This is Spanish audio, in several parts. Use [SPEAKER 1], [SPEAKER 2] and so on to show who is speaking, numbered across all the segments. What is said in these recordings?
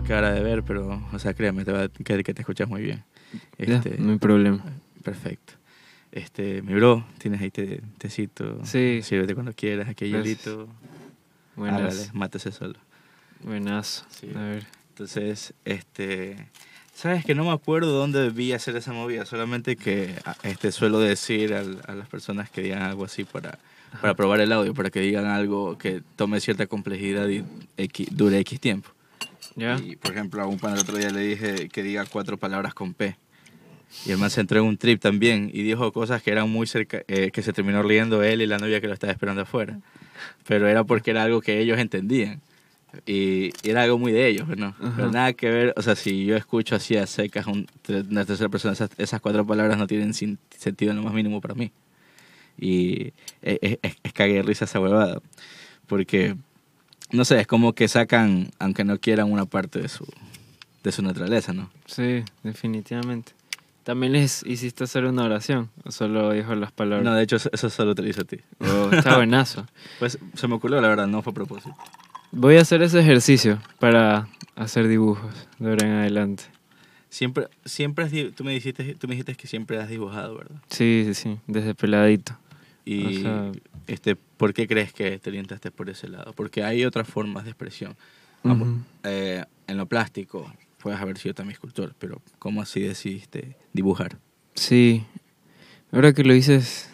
[SPEAKER 1] a quedar a deber, pero, o sea, créeme, te va a que, que te escuchas muy bien. Este,
[SPEAKER 2] no hay problema.
[SPEAKER 1] Perfecto. Este, mi bro, tienes ahí te, tecito.
[SPEAKER 2] Sí.
[SPEAKER 1] Sírvete cuando quieras, aquí hay hielito.
[SPEAKER 2] Buenas.
[SPEAKER 1] Hágale, mátese solo.
[SPEAKER 2] Buenas.
[SPEAKER 1] Sí.
[SPEAKER 2] A ver.
[SPEAKER 1] Entonces, este, sabes que no me acuerdo dónde debí hacer esa movida, solamente que a- este suelo decir al- a las personas que digan algo así para, para probar el audio, para que digan algo que tome cierta complejidad y X- dure X tiempo.
[SPEAKER 2] ¿Ya?
[SPEAKER 1] Y, por ejemplo, a un pan el otro día le dije que diga cuatro palabras con P. Y el man se entró en un trip también y dijo cosas que eran muy cerca, eh, que se terminó riendo él y la novia que lo estaba esperando afuera. Pero era porque era algo que ellos entendían. Y, y era algo muy de ellos, ¿no?
[SPEAKER 2] Ajá.
[SPEAKER 1] Pero nada que ver, o sea, si yo escucho así a secas un- una tercera persona, esas, esas cuatro palabras no tienen sin- sentido en lo más mínimo para mí. Y es, es, es- es cague de risa esa huevada. Porque, no sé, es como que sacan, aunque no quieran, una parte de su, de su naturaleza, ¿no?
[SPEAKER 2] Sí, definitivamente. ¿También les hiciste hacer una oración? ¿O solo dijo las palabras?
[SPEAKER 1] No, de hecho, eso, solo te lo hice a ti.
[SPEAKER 2] Oh, está buenazo.
[SPEAKER 1] Pues se me ocurrió, la verdad, no fue a propósito.
[SPEAKER 2] Voy a hacer ese ejercicio para hacer dibujos de ahora en adelante.
[SPEAKER 1] Siempre, siempre has, tú me dijiste, tú me dijiste que siempre has dibujado, ¿verdad?
[SPEAKER 2] Sí, sí, sí, desde peladito.
[SPEAKER 1] Y,
[SPEAKER 2] O sea-
[SPEAKER 1] este, ¿por qué crees que te orientaste por ese lado? Porque hay otras formas de expresión. Vamos, eh, en lo plástico, puedes haber sido también escultor, pero ¿cómo así decidiste dibujar?
[SPEAKER 2] Sí, ahora que lo dices,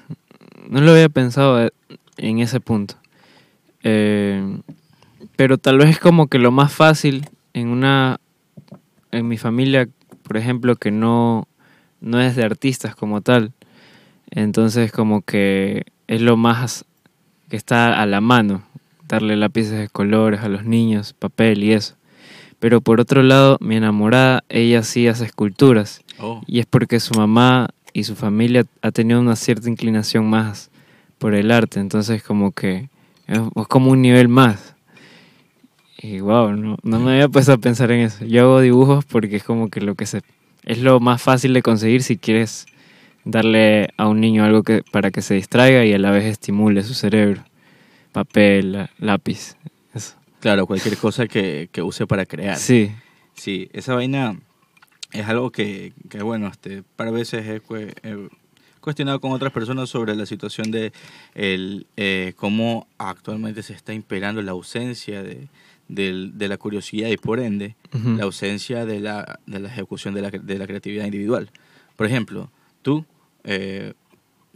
[SPEAKER 2] no lo había pensado eh, en ese punto. Eh, pero tal vez es como que lo más fácil en una, en mi familia, por ejemplo, que no, no es de artistas como tal. Entonces como que es lo más que está a la mano, darle lápices de colores a los niños, papel y eso. Pero por otro lado, mi enamorada, ella sí hace esculturas.
[SPEAKER 1] Oh,
[SPEAKER 2] Y es porque su mamá y su familia ha tenido una cierta inclinación más por el arte. Entonces como que es, es como un nivel más. Y wow, no, no me había puesto a pensar en eso. Yo hago dibujos porque es como que lo que se... Es lo más fácil de conseguir si quieres darle a un niño algo que, para que se distraiga y a la vez estimule su cerebro. Papel, lápiz. Eso.
[SPEAKER 1] claro, cualquier cosa que, que use para crear.
[SPEAKER 2] Sí,
[SPEAKER 1] Sí, esa vaina es algo que, que bueno, este, para veces he, cue- he cuestionado con otras personas sobre la situación de el, eh, cómo actualmente se está imperando la ausencia de, del- de la curiosidad y por ende
[SPEAKER 2] Ujú.
[SPEAKER 1] la ausencia de la, de la ejecución de la, de la creatividad individual. Por ejemplo, tú, eh,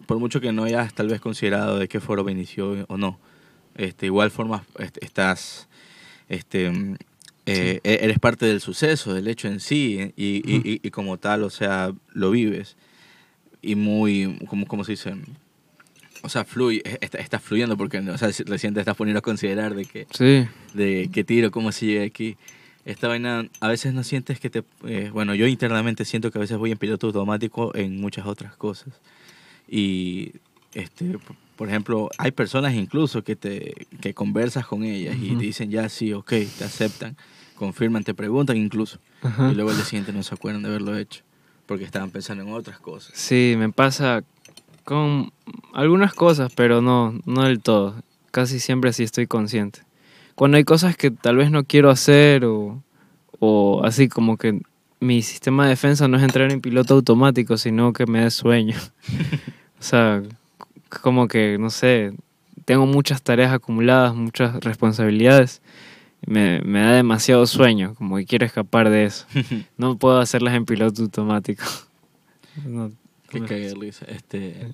[SPEAKER 1] por mucho que no hayas tal vez considerado de qué foro inició o no, este, igual formas, estás, este, mm, eh, e- eres parte del suceso, del hecho en sí, y, y-
[SPEAKER 2] Ujú.
[SPEAKER 1] y- y como tal, o sea, lo vives. Y muy, como, como se dice, o sea, fluye, está, estás fluyendo porque, o sea, recién te estás poniendo a considerar de que
[SPEAKER 2] sí,
[SPEAKER 1] de qué tiro, cómo se llega aquí. Esta vaina, a veces no sientes que te... eh, bueno, yo internamente siento que a veces voy en piloto automático en muchas otras cosas. Y, este, por ejemplo, hay personas incluso que, te, que conversas con ellas y te dicen ya sí, ok, te aceptan, confirman, te preguntan incluso. Y luego día siguiente no se acuerdan de haberlo hecho porque estaban pensando en otras cosas.
[SPEAKER 2] Sí, me pasa con algunas cosas, pero no, no del todo. Casi siempre sí estoy consciente. Cuando hay cosas que tal vez no quiero hacer o, o así como que mi sistema de defensa no es entrar en piloto automático, sino que me dé sueño. o sea, como que, no sé, tengo muchas tareas acumuladas, muchas responsabilidades. Me, me da demasiado sueño, como que quiero escapar de eso. No puedo hacerlas en piloto automático. No,
[SPEAKER 1] Qué cague risa. Este,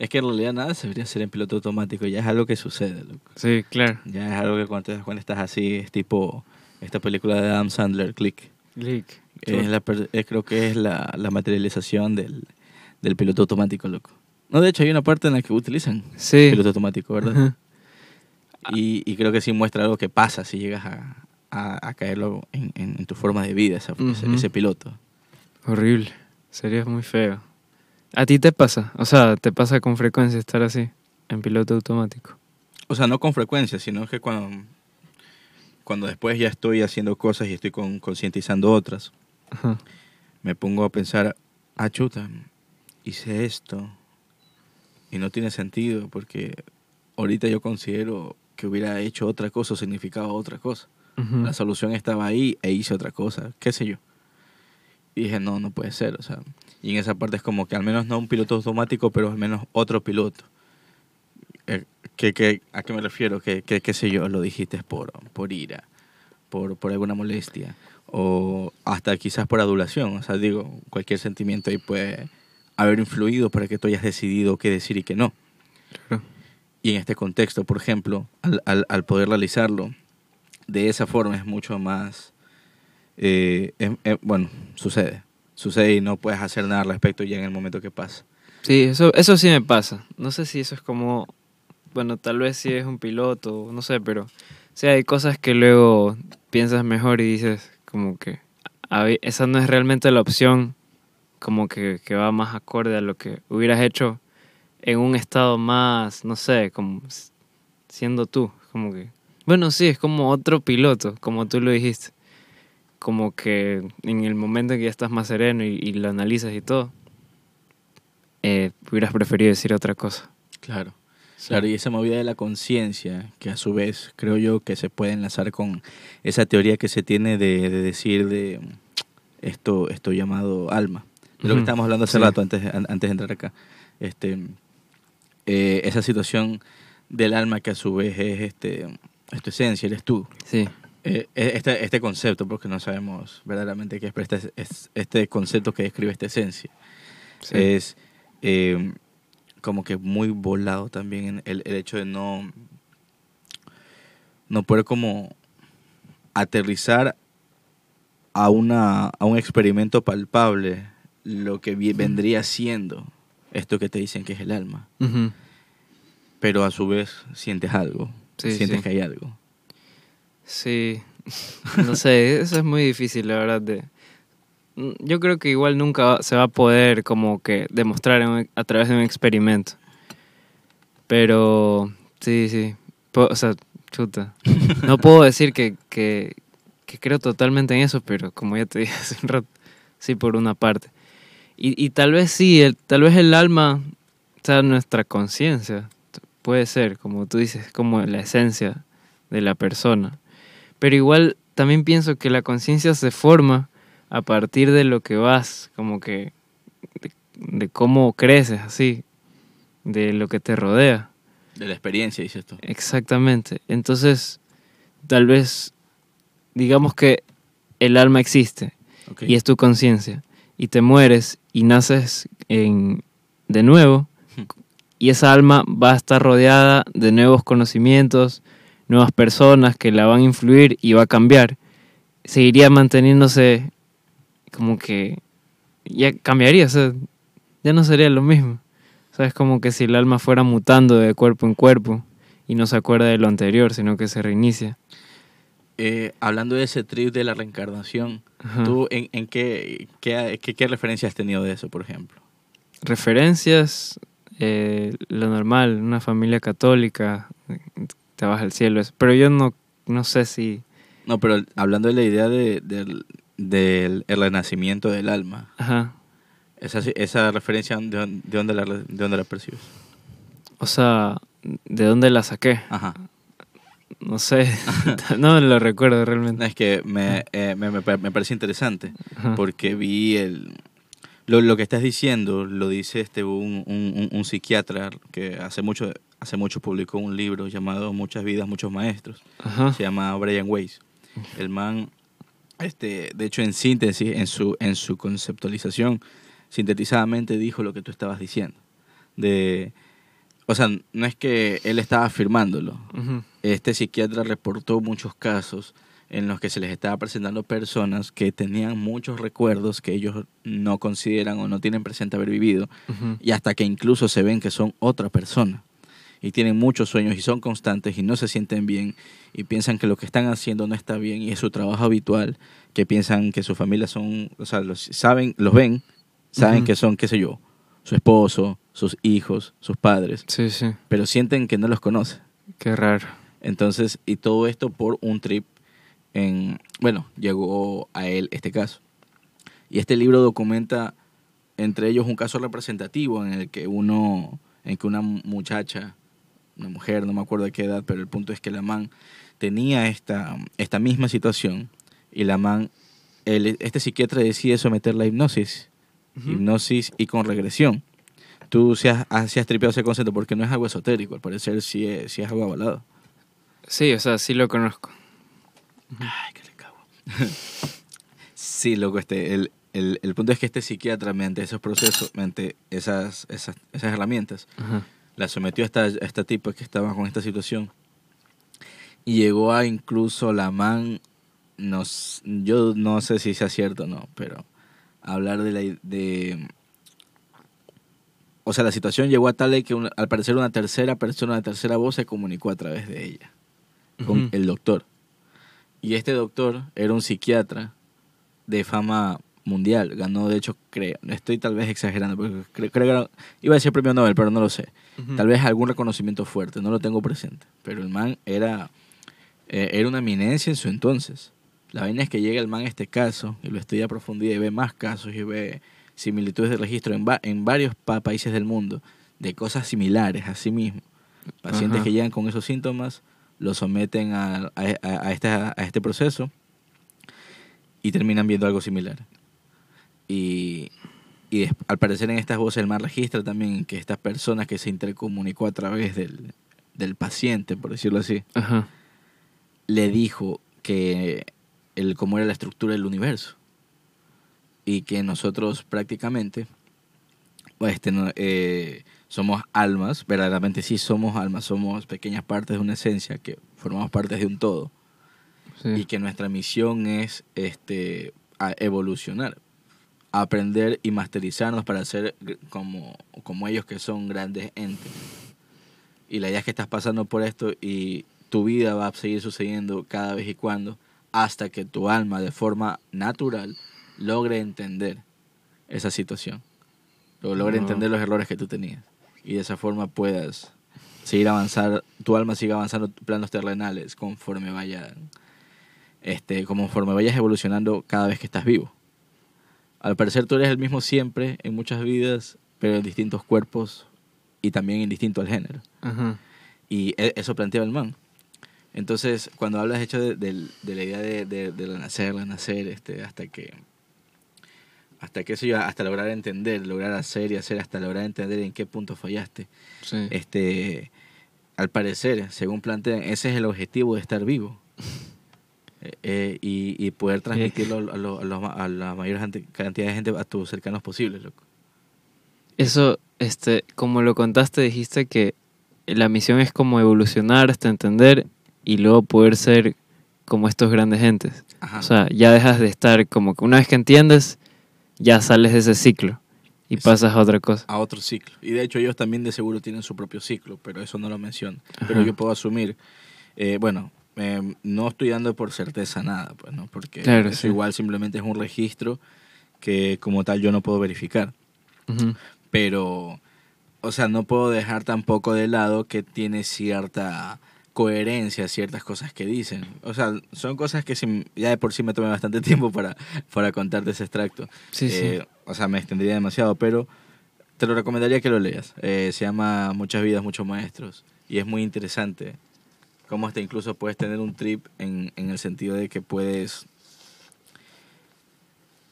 [SPEAKER 1] es que en realidad nada se debería hacer en piloto automático, ya es algo que sucede, loco.
[SPEAKER 2] Sí, claro.
[SPEAKER 1] Ya es algo que cuando, estás así, es tipo esta película de Adam Sandler, Click.
[SPEAKER 2] Click.
[SPEAKER 1] Es la per- es- creo que es la, la materialización del, del piloto automático, loco. No, de hecho hay una parte en la que utilizan
[SPEAKER 2] Sí.
[SPEAKER 1] piloto automático, ¿verdad?
[SPEAKER 2] Ajá.
[SPEAKER 1] Y, y creo que sí muestra algo que pasa si llegas a, a, a caerlo en, en- en tu forma de vida, esa- ese, ese piloto.
[SPEAKER 2] Horrible. Sería muy feo. ¿A ti te pasa? O sea, ¿te pasa con frecuencia estar así, en piloto automático?
[SPEAKER 1] O sea, no con frecuencia, sino que cuando, cuando después ya estoy haciendo cosas y estoy con- concientizando otras,
[SPEAKER 2] Ajá.
[SPEAKER 1] me pongo a pensar, ah, chuta, hice esto y no tiene sentido porque ahorita yo considero que hubiera hecho otra cosa o significaba otra cosa. La solución estaba ahí e hice otra cosa, qué sé yo. Y dije, no, no puede ser, o sea. Y en esa parte es como que al menos no un piloto automático, pero al menos otro piloto. Eh, que, que, ¿A qué me refiero? Que, que, qué sé yo, lo dijiste por, por ira, por, por alguna molestia, o hasta quizás por adulación. O sea, digo, cualquier sentimiento ahí puede haber influido para que tú hayas decidido qué decir y qué no.
[SPEAKER 2] Claro.
[SPEAKER 1] Y en este contexto, por ejemplo, al, al, al poder realizarlo de esa forma es mucho más... eh, bueno, sucede. Sucede y no puedes hacer nada al respecto ya en el momento que pasa.
[SPEAKER 2] Sí, eso, eso sí me pasa. No sé si eso es como, bueno, tal vez si es un piloto, no sé, pero sí hay cosas que luego piensas mejor y dices como que esa no es realmente la opción, como que, que va más acorde a lo que hubieras hecho en un estado más, no sé, como siendo tú, como que, bueno, sí, es como otro piloto, como tú lo dijiste, como que en el momento en que ya estás más sereno y, y lo analizas y todo, eh, hubieras preferido decir otra cosa.
[SPEAKER 1] Claro. Claro, y esa movida de la conciencia, que a su vez creo yo que se puede enlazar con esa teoría que se tiene de, de decir de esto, esto llamado alma. De lo que estábamos hablando hace
[SPEAKER 2] sí.
[SPEAKER 1] rato antes, an- antes de entrar acá. Este, eh, esa situación del alma que a su vez es, este, es tu esencia, eres tú.
[SPEAKER 2] Sí,
[SPEAKER 1] Eh, este, este concepto, porque no sabemos verdaderamente qué es, pero este, es- este concepto que describe esta esencia
[SPEAKER 2] sí.
[SPEAKER 1] es eh, como que muy volado también el, el hecho de no no poder como aterrizar a una a un experimento palpable lo que vendría siendo esto que te dicen que es el alma pero a su vez sientes algo
[SPEAKER 2] Sí,
[SPEAKER 1] sientes
[SPEAKER 2] sí.
[SPEAKER 1] que hay algo
[SPEAKER 2] Sí, no sé, eso es muy difícil, la verdad. De... Mm, Yo creo que igual nunca se va a poder como que demostrar en un- a través de un experimento. Pero, sí, sí. O sea, chuta. No puedo decir que, que, que creo totalmente en eso, pero como ya te dije hace un rato, sí por una parte. Y, y tal vez sí, el, tal vez el alma sea nuestra conciencia. Puede ser, como tú dices, como la esencia de la persona. Pero igual también pienso que la conciencia se forma a partir de lo que vas, como que de, de cómo creces, así, de lo que te rodea.
[SPEAKER 1] de la experiencia dices tú
[SPEAKER 2] Exactamente. Entonces, tal vez, digamos que el alma existe
[SPEAKER 1] Ok.
[SPEAKER 2] y es tu conciencia, y te mueres y naces en, de nuevo, y esa alma va a estar rodeada de nuevos conocimientos, nuevas personas que la van a influir y va a cambiar. Seguiría manteniéndose como que ya cambiaría, o sea, ya no sería lo mismo. O sea, es como que si el alma fuera mutando de cuerpo en cuerpo y no se acuerda de lo anterior, sino que se reinicia.
[SPEAKER 1] Eh, hablando de ese trip de la reencarnación
[SPEAKER 2] Ajá.
[SPEAKER 1] ¿Tú en, en qué, qué, qué, qué referencia has tenido de eso, por ejemplo?
[SPEAKER 2] referencias, eh, lo normal, una familia católica, te vas al cielo, pero yo no, no sé si...
[SPEAKER 1] No, pero hablando de la idea de, del, del el renacimiento del alma,
[SPEAKER 2] Ajá.
[SPEAKER 1] esa, esa referencia, ¿de, dónde- de, dónde la, ¿de dónde la percibes?
[SPEAKER 2] O sea, ¿de dónde la saqué?
[SPEAKER 1] Ajá.
[SPEAKER 2] No sé, no lo recuerdo realmente.
[SPEAKER 1] Es que me, eh, me, me, me parece interesante
[SPEAKER 2] Ajá.
[SPEAKER 1] porque vi el... Lo, lo que estás diciendo lo dice este un, un, un- un psiquiatra que hace mucho, hace mucho publicó un libro llamado Muchas vidas, muchos maestros.
[SPEAKER 2] Ajá.
[SPEAKER 1] se llama Brian Weiss. El man, este, de hecho en síntesis, en su, en su conceptualización, sintetizadamente dijo lo que tú estabas diciendo. De, o sea, no es que él estaba afirmándolo. Este psiquiatra reportó muchos casos en los que se les estaba presentando personas que tenían muchos recuerdos que ellos no consideran o no tienen presente haber vivido y hasta que incluso se ven que son otra persona y tienen muchos sueños y son constantes y no se sienten bien y piensan que lo que están haciendo no está bien y es su trabajo habitual, que piensan que su familia son, o sea, los saben, los ven, saben que son, qué sé yo, su esposo, sus hijos, sus padres,
[SPEAKER 2] Sí, sí,
[SPEAKER 1] pero sienten que no los conoce.
[SPEAKER 2] qué raro.
[SPEAKER 1] Entonces, y todo esto por un trip en, bueno, llegó a él este caso. Y este libro documenta entre ellos un caso representativo en el que uno, en que una muchacha, una mujer, no me acuerdo de qué edad, pero el punto es que la man tenía esta, esta misma situación y la man, el, este psiquiatra decide someter la hipnosis, hipnosis y con regresión. Tú si has, has- si has tripeado ese concepto porque no es algo esotérico, al parecer sí es, sí es algo avalado.
[SPEAKER 2] Sí, o sea, sí lo conozco.
[SPEAKER 1] Ay, que le cago. sí, loco, este, el, el, el punto es que este psiquiatra, mediante esos procesos, mediante esas, esas, esas herramientas,
[SPEAKER 2] Ajá.
[SPEAKER 1] La sometió a esta, a esta tipa que estaba con esta situación. Y llegó a incluso la man, no, s- yo no sé si sea cierto o no, pero hablar de la de o sea, la situación llegó a tal de que una- al parecer una tercera persona, una tercera voz se comunicó a través de ella, con el doctor. Y este doctor era un psiquiatra de fama mundial. Ganó, de hecho, creo, estoy tal vez exagerando, porque creo, creo que era- iba a decir premio Nobel, pero no lo sé. Tal vez algún reconocimiento fuerte, no lo tengo presente. Pero el man era, eh, era una eminencia en su entonces. La vaina es que llega el man a este caso y lo estudia a profundidad y ve más casos y ve similitudes de registro en, va- en varios pa- países del mundo de cosas similares a sí mismo. Pacientes
[SPEAKER 2] Ajá.
[SPEAKER 1] que llegan con esos síntomas los someten a, a, a- a este proceso y terminan viendo algo similar. Y, y al parecer en estas voces el man registra también que estas personas que se intercomunicó a través del, del paciente, por decirlo así,
[SPEAKER 2] Ajá.
[SPEAKER 1] le dijo que el, cómo era la estructura del universo y que nosotros prácticamente pues, este, eh, somos almas, verdaderamente sí somos almas, somos pequeñas partes de una esencia que formamos partes de un todo
[SPEAKER 2] Sí.
[SPEAKER 1] y que nuestra misión es este a evolucionar, aprender y masterizarnos para ser como, como ellos que son grandes entes. Y la idea es que estás pasando por esto y tu vida va a seguir sucediendo cada vez y cuando hasta que tu alma de forma natural logre entender esa situación. O logre entender los errores que tú tenías. Y de esa forma puedas seguir avanzar, tu alma siga avanzando planos terrenales conforme vaya este, conforme vayas evolucionando cada vez que estás vivo. Al parecer tú eres el mismo siempre en muchas vidas, pero en distintos cuerpos y también indistinto al género.
[SPEAKER 2] Ajá.
[SPEAKER 1] Y e- eso planteaba el man. Entonces, cuando hablas hecho de, de la idea de, de, de la nacer, la nacer, este, hasta que hasta que eso ya, hasta lograr entender, lograr hacer y hacer, hasta lograr entender en qué punto fallaste.
[SPEAKER 2] Sí.
[SPEAKER 1] Este, al parecer, según plantean, ese es el objetivo de estar vivo. Eh, y, y poder transmitirlo a, lo- a, lo- a la mayor cantidad de gente a tus cercanos posibles, loco.
[SPEAKER 2] Eso, este, como lo contaste, dijiste que la misión es como evolucionar hasta entender y luego poder ser como estos grandes gentes.
[SPEAKER 1] Ajá.
[SPEAKER 2] O sea, ya dejas de estar como que una vez que entiendes, ya sales de ese ciclo y
[SPEAKER 1] Exacto.
[SPEAKER 2] pasas a otra cosa.
[SPEAKER 1] a otro ciclo. Y de hecho ellos también de seguro tienen su propio ciclo, pero eso no lo menciono. Pero
[SPEAKER 2] Ajá.
[SPEAKER 1] yo puedo asumir, eh, bueno, eh, no estoy dando por certeza nada, pues, ¿no? Porque
[SPEAKER 2] Claro,
[SPEAKER 1] eso
[SPEAKER 2] sí.
[SPEAKER 1] igual simplemente es un registro que como tal yo no puedo verificar. Pero, o sea, no puedo dejar tampoco de lado que tiene cierta coherencia ciertas cosas que dicen. O sea, son cosas que sí- ya de por sí me tomé bastante tiempo para, para contarte ese extracto.
[SPEAKER 2] Sí,
[SPEAKER 1] Eh, O sea, me extendería demasiado, pero te lo recomendaría que lo leas. Eh, se llama Muchas vidas, muchos maestros. Y es muy interesante cómo hasta incluso puedes tener un trip en, en el sentido de que puedes...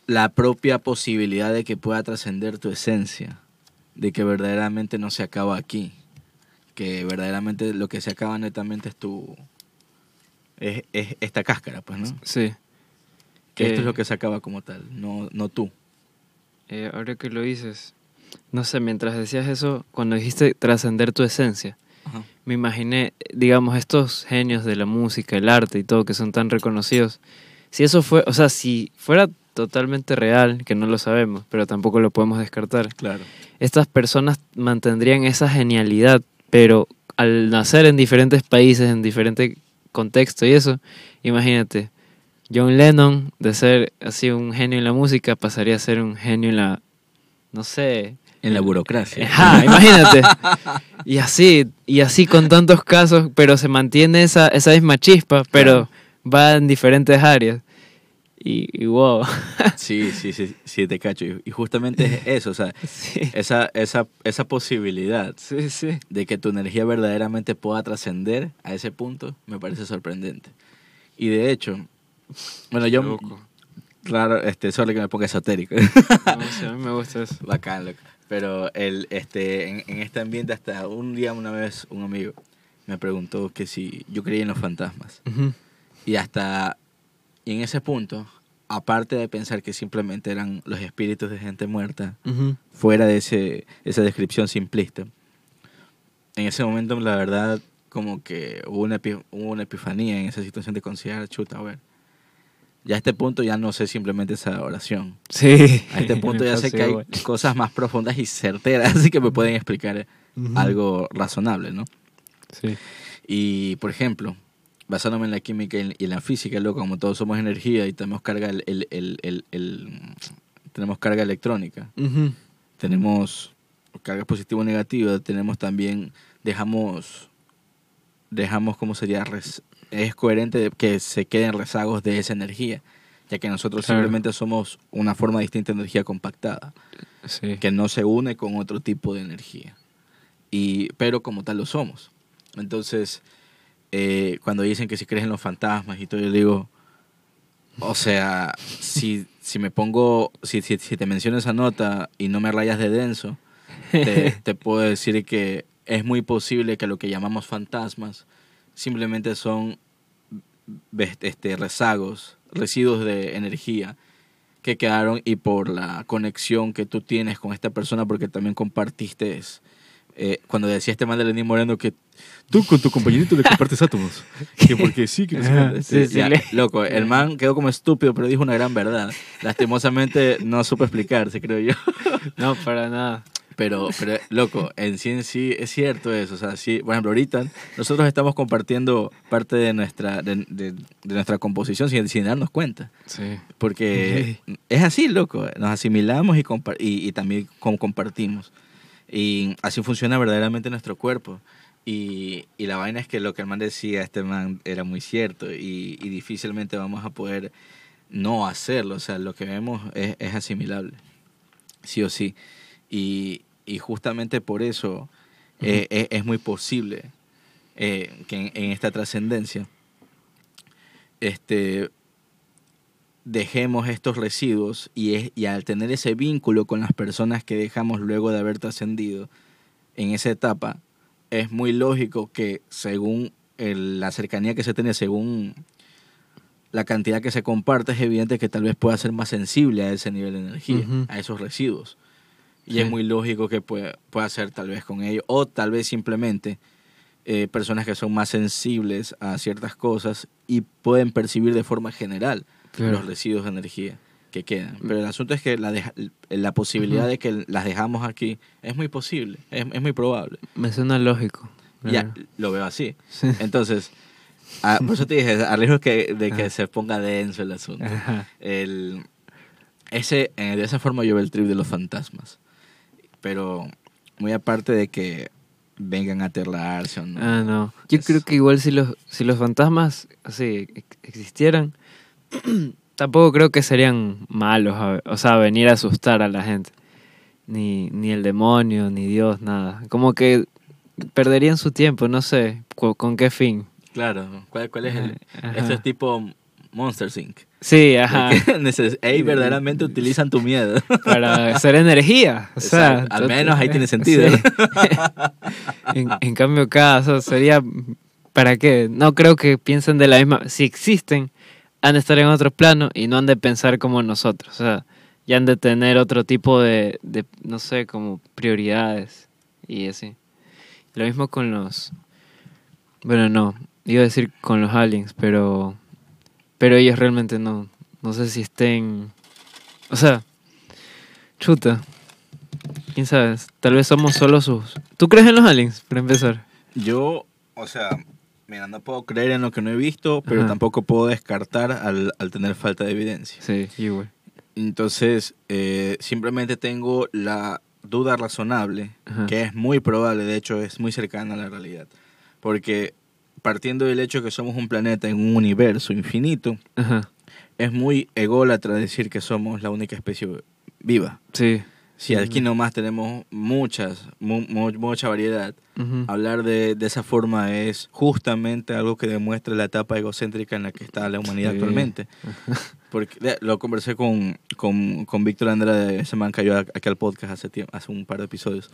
[SPEAKER 1] La propia posibilidad de que pueda trascender tu esencia. De que verdaderamente no se acaba aquí. Que verdaderamente lo que se acaba netamente es tu... Es, es esta cáscara, pues, ¿no?
[SPEAKER 2] Sí.
[SPEAKER 1] Que esto
[SPEAKER 2] Eh,
[SPEAKER 1] es lo que se acaba como tal, no, no tú.
[SPEAKER 2] Eh, ahora que lo dices, no sé, mientras decías eso, cuando dijiste trascender tu esencia,
[SPEAKER 1] Ajá.
[SPEAKER 2] me imaginé, digamos, estos genios de la música, el arte y todo que son tan reconocidos. Si eso fue, o sea, si fuera totalmente real, que no lo sabemos, pero tampoco lo podemos descartar,
[SPEAKER 1] Claro.
[SPEAKER 2] estas personas mantendrían esa genialidad, pero al nacer en diferentes países, en diferente contexto y eso, imagínate, John Lennon, de ser así un genio en la música, pasaría a ser un genio en la, no sé,
[SPEAKER 1] En la burocracia.
[SPEAKER 2] Ajá, imagínate. Y así, y así con tantos casos, pero se mantiene esa, esa misma chispa, pero va en diferentes áreas. y, y wow.
[SPEAKER 1] Sí, sí, sí, sí, te cacho. Y, y justamente es eso, o sea,
[SPEAKER 2] sí.
[SPEAKER 1] esa, esa, esa posibilidad
[SPEAKER 2] sí, sí.
[SPEAKER 1] de que tu energía verdaderamente pueda trascender a ese punto me parece sorprendente. Y de hecho, bueno, yo,
[SPEAKER 2] Loco.
[SPEAKER 1] claro, este, sorry que me ponga esotérico.
[SPEAKER 2] No sé, a mí me gusta eso.
[SPEAKER 1] Bacán, loco. Pero el, este, en, en este ambiente, hasta un día, una vez, un amigo me preguntó que si yo creía en los fantasmas. Y hasta y en ese punto, aparte de pensar que simplemente eran los espíritus de gente muerta, fuera de ese, esa descripción simplista, en ese momento, la verdad, como que hubo una, hubo una epifanía en esa situación de considerar, chuta, a ver. Ya a este punto ya no sé simplemente esa oración.
[SPEAKER 2] Sí.
[SPEAKER 1] A este punto ya sé que hay cosas más profundas y certeras, así que me pueden explicar algo razonable, ¿no?
[SPEAKER 2] Sí.
[SPEAKER 1] Y, por ejemplo, basándome en la química y en- la física, loco, como todos somos energía y tenemos carga, el, el- el- el- el- tenemos carga electrónica, tenemos carga positiva o negativa, tenemos también, dejamos, dejamos, ¿cómo sería? Res- es coherente que se queden rezagos de esa energía, ya que nosotros
[SPEAKER 2] Claro.
[SPEAKER 1] simplemente somos una forma distinta de energía compactada
[SPEAKER 2] Sí.
[SPEAKER 1] que no se une con otro tipo de energía. Y, pero como tal lo somos. Entonces, eh, cuando dicen que si crees en los fantasmas y todo, yo digo, o sea, si, si me pongo, si, si, si te menciono esa nota y no me rayas de denso, te, te puedo decir que es muy posible que lo que llamamos fantasmas simplemente son este, rezagos, residuos de energía que quedaron y por la conexión que tú tienes con esta persona porque también compartiste eh, cuando decía este man de Lenín Moreno que tú con tu compañerito le compartes átomos. Que porque sí que no
[SPEAKER 2] sí, sí,
[SPEAKER 1] ya,
[SPEAKER 2] le-
[SPEAKER 1] loco el man quedó como estúpido pero dijo una gran verdad. Lastimosamente no supo explicarse creo yo.
[SPEAKER 2] No, para nada.
[SPEAKER 1] Pero, pero, loco, en sí en sí es cierto eso. O sea, sí, por ejemplo, ahorita nosotros estamos compartiendo parte de nuestra, de, de- de nuestra composición sin, sin darnos cuenta.
[SPEAKER 2] Sí.
[SPEAKER 1] Porque es así, loco. Nos asimilamos y, compa- y, y también como compartimos. Y así funciona verdaderamente nuestro cuerpo. Y, y la vaina es que lo que el man decía, este man, era muy cierto. Y, y difícilmente vamos a poder no hacerlo. O sea, lo que vemos es, es asimilable. Sí o sí. Y, y justamente por eso eh, es, es muy posible eh, que en, en esta trascendencia este, dejemos estos residuos y, es, y al tener ese vínculo con las personas que dejamos luego de haber trascendido en esa etapa, es muy lógico que según el- la cercanía que se tiene, según la cantidad que se comparte, es evidente que tal vez pueda ser más sensible a ese nivel de energía, a esos residuos. Y
[SPEAKER 2] Sí.
[SPEAKER 1] es muy lógico que pueda, pueda ser tal vez con ellos, o tal vez simplemente eh, personas que son más sensibles a ciertas cosas y pueden percibir de forma general
[SPEAKER 2] Claro.
[SPEAKER 1] los residuos de energía que quedan. Pero el asunto es que la, deja- la posibilidad de que las dejamos aquí es muy posible, es, es muy probable.
[SPEAKER 2] Me suena lógico.
[SPEAKER 1] Ya, lo veo así.
[SPEAKER 2] Sí.
[SPEAKER 1] Entonces, por eso te dije, a riesgo que, de que
[SPEAKER 2] Ajá.
[SPEAKER 1] se ponga denso el asunto. El, ese, eh, de esa forma yo veo el trip de los fantasmas. Pero muy aparte de que vengan a aterrarse o no.
[SPEAKER 2] Ah, no. Yo
[SPEAKER 1] Es-
[SPEAKER 2] creo que igual si los, si los fantasmas así ex- existieran, tampoco creo que serían malos, a o sea, venir a asustar a la gente. Ni, ni el demonio, ni Dios, nada. Como que perderían su tiempo, no sé, con qué fin.
[SPEAKER 1] Claro, ¿cuál, cuál es el...?
[SPEAKER 2] Ajá.
[SPEAKER 1] Esto es tipo Monster Inc.
[SPEAKER 2] Sí, ajá.
[SPEAKER 1] Ey, verdaderamente utilizan tu miedo.
[SPEAKER 2] Para hacer energía. O sea,
[SPEAKER 1] Exacto. Al menos ahí tiene sentido.
[SPEAKER 2] Sí. en, en cambio, acá o sea, sería. ¿Para qué? No creo que piensen de la misma. Si existen, han de estar en otro plano y no han de pensar como nosotros. O sea, ya han de tener otro tipo de, de no sé, como prioridades y así. Lo mismo con los. Bueno, no. Iba a decir con los aliens, pero. Pero ellos realmente no. No sé si estén. O sea. Chuta. ¿Quién sabe? Tal vez somos solo sus... ¿Tú crees en los aliens, para empezar?
[SPEAKER 1] Yo, o sea, mira, no puedo creer en lo que no he visto, pero
[SPEAKER 2] Ajá.
[SPEAKER 1] tampoco puedo descartar al, al tener falta de evidencia.
[SPEAKER 2] Sí, igual.
[SPEAKER 1] Entonces, eh, simplemente tengo la duda razonable,
[SPEAKER 2] Ajá.
[SPEAKER 1] que es muy probable, de hecho es muy cercana a la realidad. Porque partiendo del hecho que somos un planeta en un universo infinito,
[SPEAKER 2] Ajá.
[SPEAKER 1] es muy ególatra decir que somos la única especie viva.
[SPEAKER 2] Sí.
[SPEAKER 1] Si aquí nomás tenemos muchas, mu- mu- mucha variedad,
[SPEAKER 2] Ujú.
[SPEAKER 1] hablar de, de esa forma es justamente algo que demuestra la etapa egocéntrica en la que está la humanidad
[SPEAKER 2] Sí.
[SPEAKER 1] actualmente. Porque lo conversé con, con, con Víctor Andrade, ese man cayó aquí al podcast hace, tiempo, hace un par de episodios.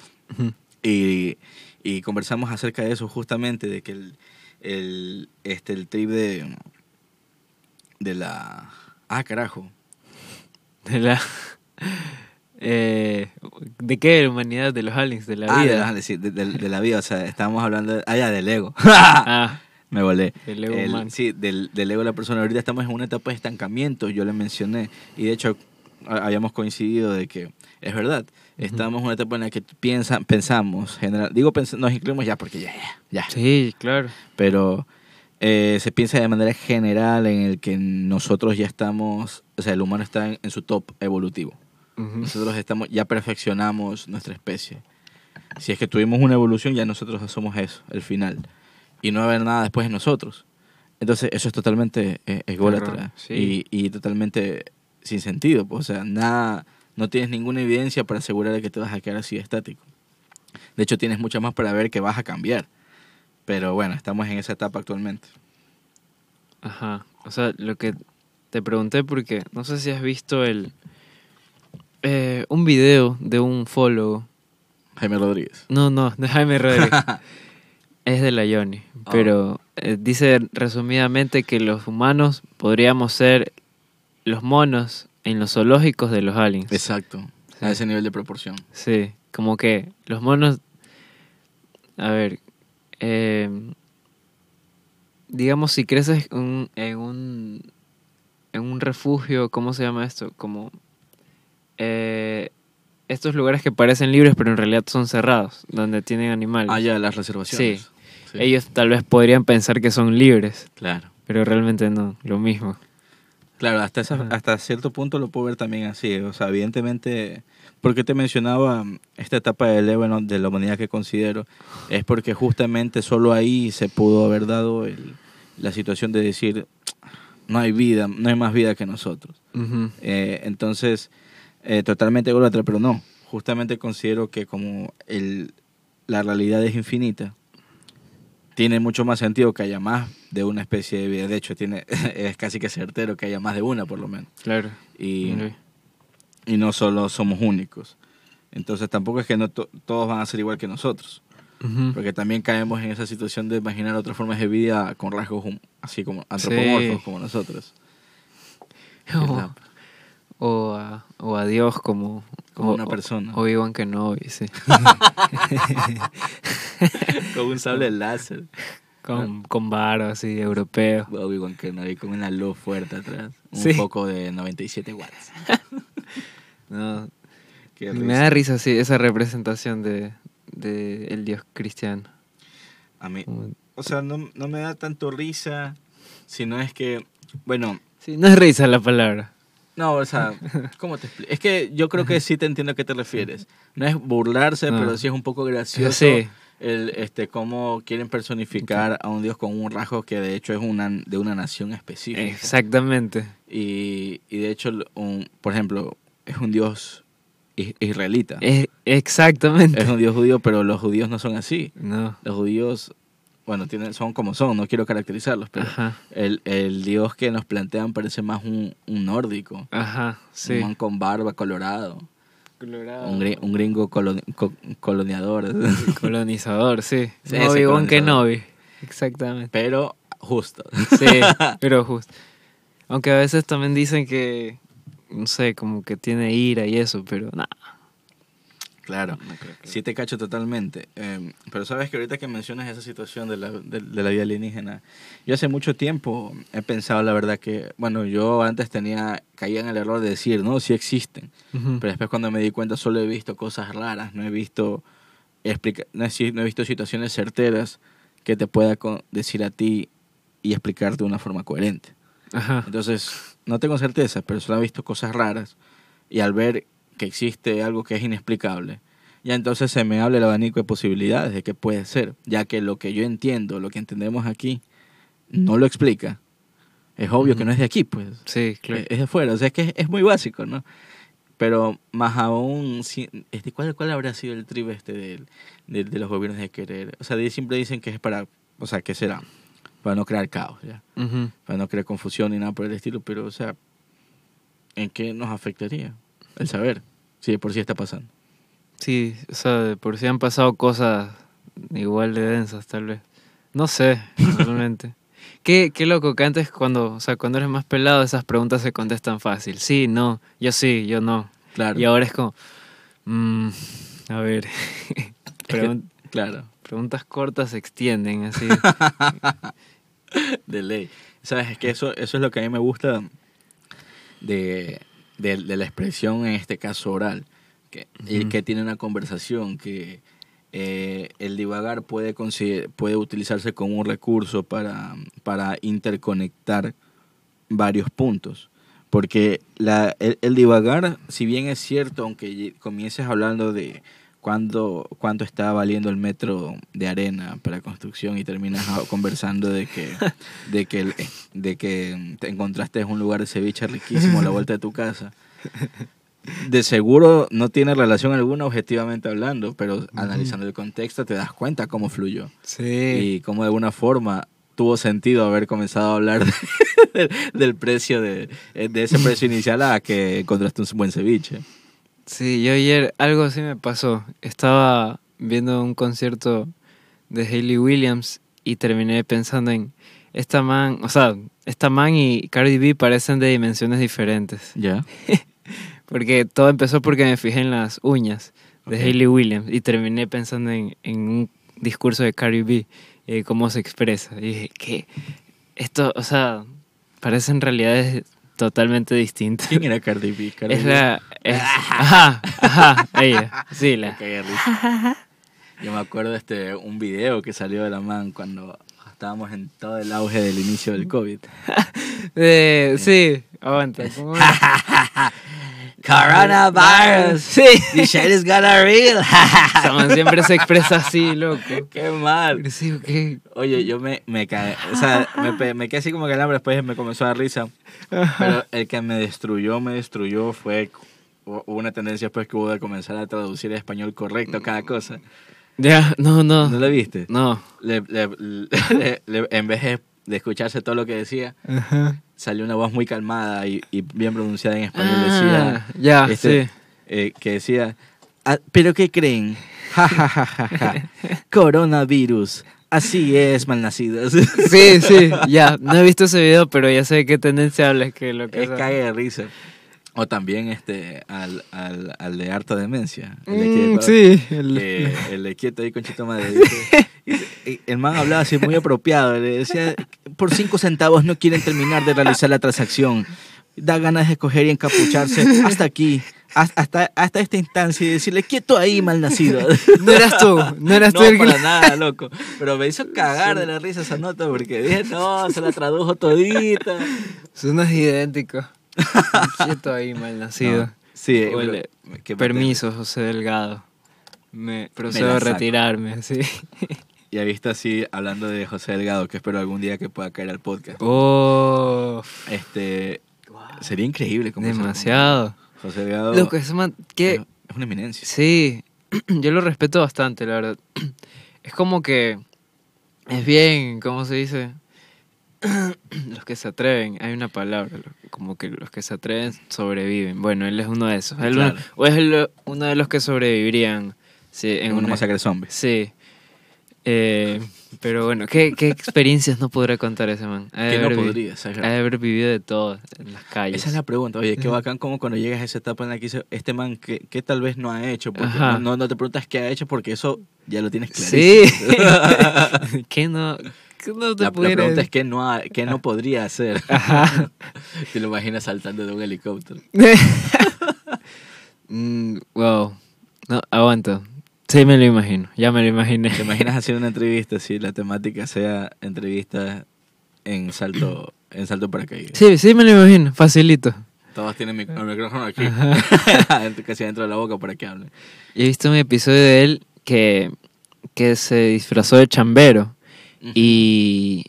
[SPEAKER 1] Y, y conversamos acerca de eso justamente, de que el, el, este, el trip de, de la... Ah, carajo.
[SPEAKER 2] De la... Eh, ¿De qué? ¿De la humanidad? ¿De los aliens? ¿De la
[SPEAKER 1] ah, de
[SPEAKER 2] vida?
[SPEAKER 1] la, sí, de, de- de la vida, o sea, estábamos hablando... De, ah, ya, del ego.
[SPEAKER 2] Ah,
[SPEAKER 1] Me volé.
[SPEAKER 2] del ego
[SPEAKER 1] El-
[SPEAKER 2] humano.
[SPEAKER 1] sí, del, del ego de la persona. Ahorita estamos en una etapa de estancamiento, yo le mencioné. Y de hecho, ha- habíamos coincidido de que es verdad. Estamos en una etapa en la que piensa, pensamos, general, digo, pens- nos incluimos ya porque ya, ya, ya.
[SPEAKER 2] Sí, claro.
[SPEAKER 1] Pero eh, se piensa de manera general en el que nosotros ya estamos, o sea, el humano está en, en su top evolutivo.
[SPEAKER 2] Ujú.
[SPEAKER 1] Nosotros estamos, ya perfeccionamos nuestra especie. Si es que tuvimos una evolución, ya nosotros somos eso, el final. Y no va a haber nada después de nosotros. Entonces, eso es totalmente eh, ególatra
[SPEAKER 2] sí.
[SPEAKER 1] y, y totalmente sin sentido. pues, o sea, nada, no tienes ninguna evidencia para asegurar de que te vas a quedar así estático. De hecho, tienes muchas más para ver que vas a cambiar. Pero bueno, estamos en esa etapa actualmente.
[SPEAKER 2] Ajá. O sea, lo que te pregunté porque no sé si has visto el eh, un video de un follow.
[SPEAKER 1] Jaime Rodríguez.
[SPEAKER 2] No, no, de Jaime Rodríguez. es de la Yoni.
[SPEAKER 1] Oh.
[SPEAKER 2] Pero eh, dice resumidamente que los humanos podríamos ser los monos en los zoológicos de los aliens.
[SPEAKER 1] Exacto.
[SPEAKER 2] Sí.
[SPEAKER 1] A ese nivel de proporción.
[SPEAKER 2] Sí, como que los monos, a ver, eh, digamos si creces un- en un en un refugio, ¿cómo se llama esto? Como eh, estos lugares que parecen libres pero en realidad son cerrados, donde tienen animales.
[SPEAKER 1] Ah, ya, las reservaciones.
[SPEAKER 2] Sí.
[SPEAKER 1] Sí.
[SPEAKER 2] Ellos tal vez podrían pensar que son libres,
[SPEAKER 1] Claro.
[SPEAKER 2] pero realmente no, lo mismo.
[SPEAKER 1] Claro, hasta, esa- hasta cierto punto lo puedo ver también así. O sea, evidentemente, porque te mencionaba mm, esta etapa del ébano de la humanidad que considero, es porque justamente solo ahí se pudo haber dado el- la situación de decir, no hay vida, no hay más vida que nosotros.
[SPEAKER 2] Ujú.
[SPEAKER 1] Eh, entonces, eh, totalmente ególatra, pero no. Justamente considero que como el, la realidad es infinita, tiene mucho más sentido que haya más de una especie de vida. De hecho, tiene, es casi que certero que haya más de una, por lo menos.
[SPEAKER 2] Claro.
[SPEAKER 1] Y, y no solo somos únicos. Entonces, tampoco es que no to- todos van a ser igual que nosotros. Porque también caemos en esa situación de imaginar otras formas de vida con rasgos así como antropomorfos
[SPEAKER 2] Sí.
[SPEAKER 1] como nosotros.
[SPEAKER 2] O, o a, o a Dios como,
[SPEAKER 1] Como
[SPEAKER 2] o-
[SPEAKER 1] una persona.
[SPEAKER 2] O Obi-Wan Kenobi, sí.
[SPEAKER 1] Con un sable láser.
[SPEAKER 2] Con, con varo así, europeo.
[SPEAKER 1] Obi-Wan Kenobi con una luz fuerte atrás. Un
[SPEAKER 2] Sí.
[SPEAKER 1] foco de 97 watts.
[SPEAKER 2] No,
[SPEAKER 1] Qué
[SPEAKER 2] me
[SPEAKER 1] risa.
[SPEAKER 2] da risa sí, esa representación de, de el Dios cristiano.
[SPEAKER 1] A mí, o sea, no, no me da tanto risa, sino es que, bueno,
[SPEAKER 2] Sí, no es risa la palabra.
[SPEAKER 1] no, o sea, ¿cómo te explico? Es que yo creo que sí te entiendo a qué te refieres. No es burlarse,
[SPEAKER 2] No.
[SPEAKER 1] pero sí es un poco gracioso
[SPEAKER 2] Sí.
[SPEAKER 1] El, este, cómo quieren personificar a un dios con un rasgo que de hecho es una, de una nación específica.
[SPEAKER 2] Exactamente.
[SPEAKER 1] Y, y de hecho, un, por ejemplo, es un dios is- israelita.
[SPEAKER 2] Es, exactamente.
[SPEAKER 1] Es un dios judío, pero los judíos no son así.
[SPEAKER 2] No.
[SPEAKER 1] Los judíos, bueno, tienen, son como son, no quiero caracterizarlos, pero el, el dios que nos plantean parece más un, un nórdico.
[SPEAKER 2] Ajá. Sí.
[SPEAKER 1] Un man con barba colorado. Un, un gringo coloni- co- coloniador.
[SPEAKER 2] Colonizador, sí.
[SPEAKER 1] Sí, colonizador.
[SPEAKER 2] Kenobi. Exactamente.
[SPEAKER 1] pero justo.
[SPEAKER 2] Sí, pero justo. Aunque a veces también dicen que, no sé, como que tiene ira y eso, pero nada.
[SPEAKER 1] Claro. Sí te cacho totalmente. Eh, pero sabes que ahorita que mencionas esa situación de la, de, de la vida alienígena, yo hace mucho tiempo he pensado la verdad que, bueno, yo antes tenía, caía en el error de decir, no, sí existen. Pero después cuando me di cuenta solo he visto cosas raras, no he visto, explica- no he, no he visto situaciones certeras que te pueda decir a ti y explicarte de una forma coherente.
[SPEAKER 2] Ajá.
[SPEAKER 1] Entonces, no tengo certeza, pero solo he visto cosas raras y al ver que existe algo que es inexplicable, ya entonces se me abre el abanico de posibilidades de qué puede ser, ya que lo que yo entiendo, lo que entendemos aquí, no lo explica. Es obvio que no es de aquí, pues.
[SPEAKER 2] Sí, claro.
[SPEAKER 1] Es de afuera, o sea, es que es, es muy básico, ¿no? Pero más aún, este, ¿cuál, ¿cuál habrá sido el trip este del- de, de los gobiernos de querer? O sea, de- siempre dicen que es para, o sea, ¿qué será? Para no crear caos, ¿ya?
[SPEAKER 2] Ujú.
[SPEAKER 1] Para no crear confusión ni nada por el estilo, pero, o sea, ¿en qué nos afectaría el saber si de por sí está pasando?
[SPEAKER 2] Sí, o sea, de por si han pasado cosas igual de densas, tal vez. No sé, realmente. Qué, qué loco que antes cuando, o sea, cuando eres más pelado esas preguntas se contestan fácil. Sí, no, yo sí, yo no.
[SPEAKER 1] Claro.
[SPEAKER 2] Y ahora es como, mm, a ver, pregun-
[SPEAKER 1] Claro,
[SPEAKER 2] preguntas cortas se extienden así.
[SPEAKER 1] de ley. ¿Sabes? Es que eso, eso es lo que a mí me gusta de, de, de la expresión, en este caso oral, que, y que tiene una conversación, que eh, el divagar puede, puede utilizarse como un recurso para, para interconectar varios puntos. Porque la, el, el divagar, si bien es cierto, aunque comiences hablando de cuánto, cuánto está valiendo el metro de arena para construcción y terminas conversando de que, de que, de que te encontraste un lugar de ceviche riquísimo a la vuelta de tu casa. De seguro no tiene relación alguna objetivamente hablando, pero analizando el contexto te das cuenta cómo fluyó
[SPEAKER 2] Sí.
[SPEAKER 1] y cómo de alguna forma tuvo sentido haber comenzado a hablar de- del, del precio de, de ese precio inicial a que encontraste un buen ceviche.
[SPEAKER 2] Sí, yo ayer algo así me pasó. Estaba viendo un concierto de Hayley Williams y terminé pensando en esta man, o sea, esta man y Cardi B parecen de dimensiones diferentes.
[SPEAKER 1] Ya.
[SPEAKER 2] Porque todo empezó porque me fijé en las uñas de
[SPEAKER 1] Ok.
[SPEAKER 2] Hayley Williams y terminé pensando en, en un discurso de Cardi B, eh, cómo se expresa. Y dije, ¿qué? Esto, o sea, parecen realidades totalmente distintas.
[SPEAKER 1] ¿Quién era Cardi B? Cardi
[SPEAKER 2] Es
[SPEAKER 1] B.
[SPEAKER 2] la. es- ajá, ajá, ella. Sí, la.
[SPEAKER 1] Yo me acuerdo este un video que salió de la man cuando estábamos en todo el auge del inicio del COVID.
[SPEAKER 2] Eh, sí, aguanta.
[SPEAKER 1] Coronavirus.
[SPEAKER 2] Sí.
[SPEAKER 1] The shit is gonna real.
[SPEAKER 2] Man siempre se expresa así, loco.
[SPEAKER 1] Qué mal.
[SPEAKER 2] Agresivo, ¿qué?
[SPEAKER 1] Oye, yo me, me cagué, o sea, me, me quedé así como que el hambre, después me comenzó a dar risa. Pero el que me destruyó, me destruyó fue, una tendencia después que hubo de comenzar a traducir en español correcto cada cosa.
[SPEAKER 2] Ya, no, no.
[SPEAKER 1] ¿No lo viste?
[SPEAKER 2] No.
[SPEAKER 1] Le- le- le- en vez de, de escucharse todo lo que decía,
[SPEAKER 2] Ajá.
[SPEAKER 1] salió una voz muy calmada y, y bien pronunciada en español.
[SPEAKER 2] Ah,
[SPEAKER 1] decía,
[SPEAKER 2] ya,
[SPEAKER 1] este,
[SPEAKER 2] sí.
[SPEAKER 1] eh, que decía, "Ah, ¿pero qué creen? Ja, ja, ja, ja, ja. Coronavirus. Así es, malnacidos.
[SPEAKER 2] Sí, sí, ya. No he visto ese video, pero ya sé qué tendencia hablas que lo que
[SPEAKER 1] Es cague de risa. O también este al, al, al de harta demencia. El de
[SPEAKER 2] Mm,
[SPEAKER 1] Equieto,
[SPEAKER 2] sí. el-
[SPEAKER 1] el de quieto ahí con Chito Madre. el man hablaba así muy apropiado. Le decía, por cinco centavos no quieren terminar de realizar la transacción. Da ganas de escoger y encapucharse hasta aquí, hasta, hasta, esta instancia y decirle, quieto ahí, malnacido.
[SPEAKER 2] No eras tú, no eras
[SPEAKER 1] No,
[SPEAKER 2] tú el que...
[SPEAKER 1] para nada, loco. Pero me hizo cagar de la risa esa nota porque dije, no, se la tradujo todita.
[SPEAKER 2] Suenas idéntico. Quieto ahí, mal nacido.
[SPEAKER 1] No, sí,
[SPEAKER 2] Huele.
[SPEAKER 1] pero-
[SPEAKER 2] Permiso, José Delgado. Me procedo a retirarme, sí.
[SPEAKER 1] Y he visto así, hablando de José Delgado, que espero algún día que pueda caer al podcast.
[SPEAKER 2] Oh,
[SPEAKER 1] Este, sería increíble con
[SPEAKER 2] demasiado.
[SPEAKER 1] José Delgado
[SPEAKER 2] Loco, ese man,
[SPEAKER 1] es,
[SPEAKER 2] que
[SPEAKER 1] es una eminencia.
[SPEAKER 2] sí, yo lo respeto bastante, la verdad. Es como que es bien, ¿cómo se dice? los que se atreven, hay una palabra, como que los que se atreven sobreviven. Bueno, él es uno de esos. Él
[SPEAKER 1] Claro.
[SPEAKER 2] uno, o es el- uno de los que sobrevivirían sí, en
[SPEAKER 1] En una
[SPEAKER 2] una
[SPEAKER 1] masacre zombie.
[SPEAKER 2] Sí. Eh, pero bueno, ¿qué, ¿qué experiencias no podrá contar ese man?
[SPEAKER 1] Que no podría.
[SPEAKER 2] Ha de haber vivido de todo en las calles.
[SPEAKER 1] Esa es la pregunta. Oye, qué bacán como cuando llegas a esa etapa en la que dice, este man, ¿qué, qué tal vez no ha hecho? Porque no, te preguntas qué ha hecho porque eso ya lo tienes clarísimo.
[SPEAKER 2] Sí. ¿Qué no, no te
[SPEAKER 1] La, la pregunta es qué no, qué no podría hacer.
[SPEAKER 2] Ajá.
[SPEAKER 1] Te lo imaginas saltando de un helicóptero.
[SPEAKER 2] Mm, wow. No, aguanto. Sí, me lo imagino. Ya me lo imaginé.
[SPEAKER 1] ¿Te imaginas hacer una entrevista si la temática sea entrevista en salto en salto paracaídas?
[SPEAKER 2] Sí, sí, me lo imagino. Facilito.
[SPEAKER 1] Todos tienen mic- el micrófono aquí, casi dentro de la boca para que hablen.
[SPEAKER 2] He visto un episodio de él que, que se disfrazó de chambero. Y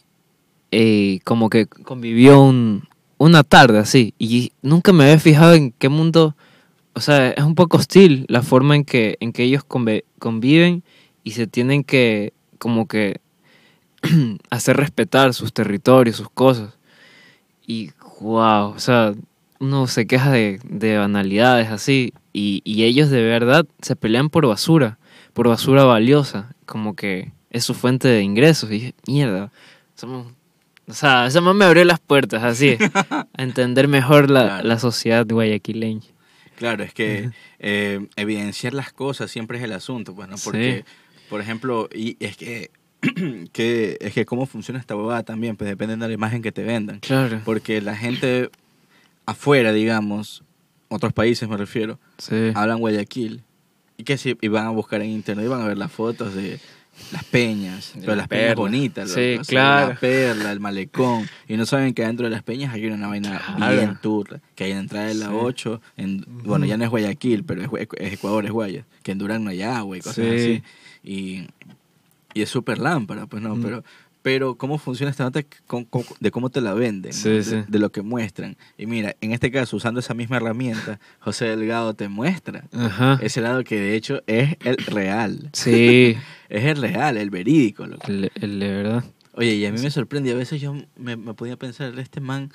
[SPEAKER 2] eh, como que convivió un, una tarde así. Y nunca me había fijado en qué mundo. O sea, es un poco hostil la forma en que, en que ellos conviven y se tienen que, como que, hacer respetar sus territorios, sus cosas. Y, wow, o sea, uno se queja de, de banalidades así. Y, y ellos de verdad se pelean por basura, por basura valiosa, como que es su fuente de ingresos. Y dije, mierda, somos o sea, esa más me abrió las puertas, así, a entender mejor la,
[SPEAKER 1] Claro.
[SPEAKER 2] la sociedad guayaquileña.
[SPEAKER 1] Claro, es que eh, evidenciar las cosas siempre es el asunto, pues, ¿no?
[SPEAKER 2] Sí.
[SPEAKER 1] Porque, por ejemplo, y es que, que es que cómo funciona esta huevada también, pues depende de la imagen que te vendan.
[SPEAKER 2] Claro.
[SPEAKER 1] Porque la gente afuera, digamos, otros países me refiero,
[SPEAKER 2] Sí.
[SPEAKER 1] hablan Guayaquil y que si y van a buscar en internet y van a ver las fotos de las peñas,
[SPEAKER 2] De
[SPEAKER 1] pero
[SPEAKER 2] la
[SPEAKER 1] las peñas bonitas,
[SPEAKER 2] Sí, claro.
[SPEAKER 1] la perla, el malecón, y no saben que dentro de las peñas hay una vaina
[SPEAKER 2] Claro.
[SPEAKER 1] bien turra, que hay en la entrada de la
[SPEAKER 2] Sí.
[SPEAKER 1] 8, en, bueno, ya no es Guayaquil, pero es, Ecuador, es Guaya, que en Durán no hay agua y cosas
[SPEAKER 2] Sí.
[SPEAKER 1] así, y, y es súper lámpara, pues no,
[SPEAKER 2] Mm.
[SPEAKER 1] pero... Pero cómo funciona esta nota de cómo te la venden.
[SPEAKER 2] Sí,
[SPEAKER 1] de,
[SPEAKER 2] sí.
[SPEAKER 1] de lo que muestran. Y mira, en este caso, usando esa misma herramienta, José Delgado te muestra
[SPEAKER 2] Ajá.
[SPEAKER 1] ese lado que de hecho es el real.
[SPEAKER 2] Sí,
[SPEAKER 1] Es el real, el verídico. loco.
[SPEAKER 2] el, el de verdad.
[SPEAKER 1] Oye, y a mí me sorprende. A veces yo me, me podía pensar, este man,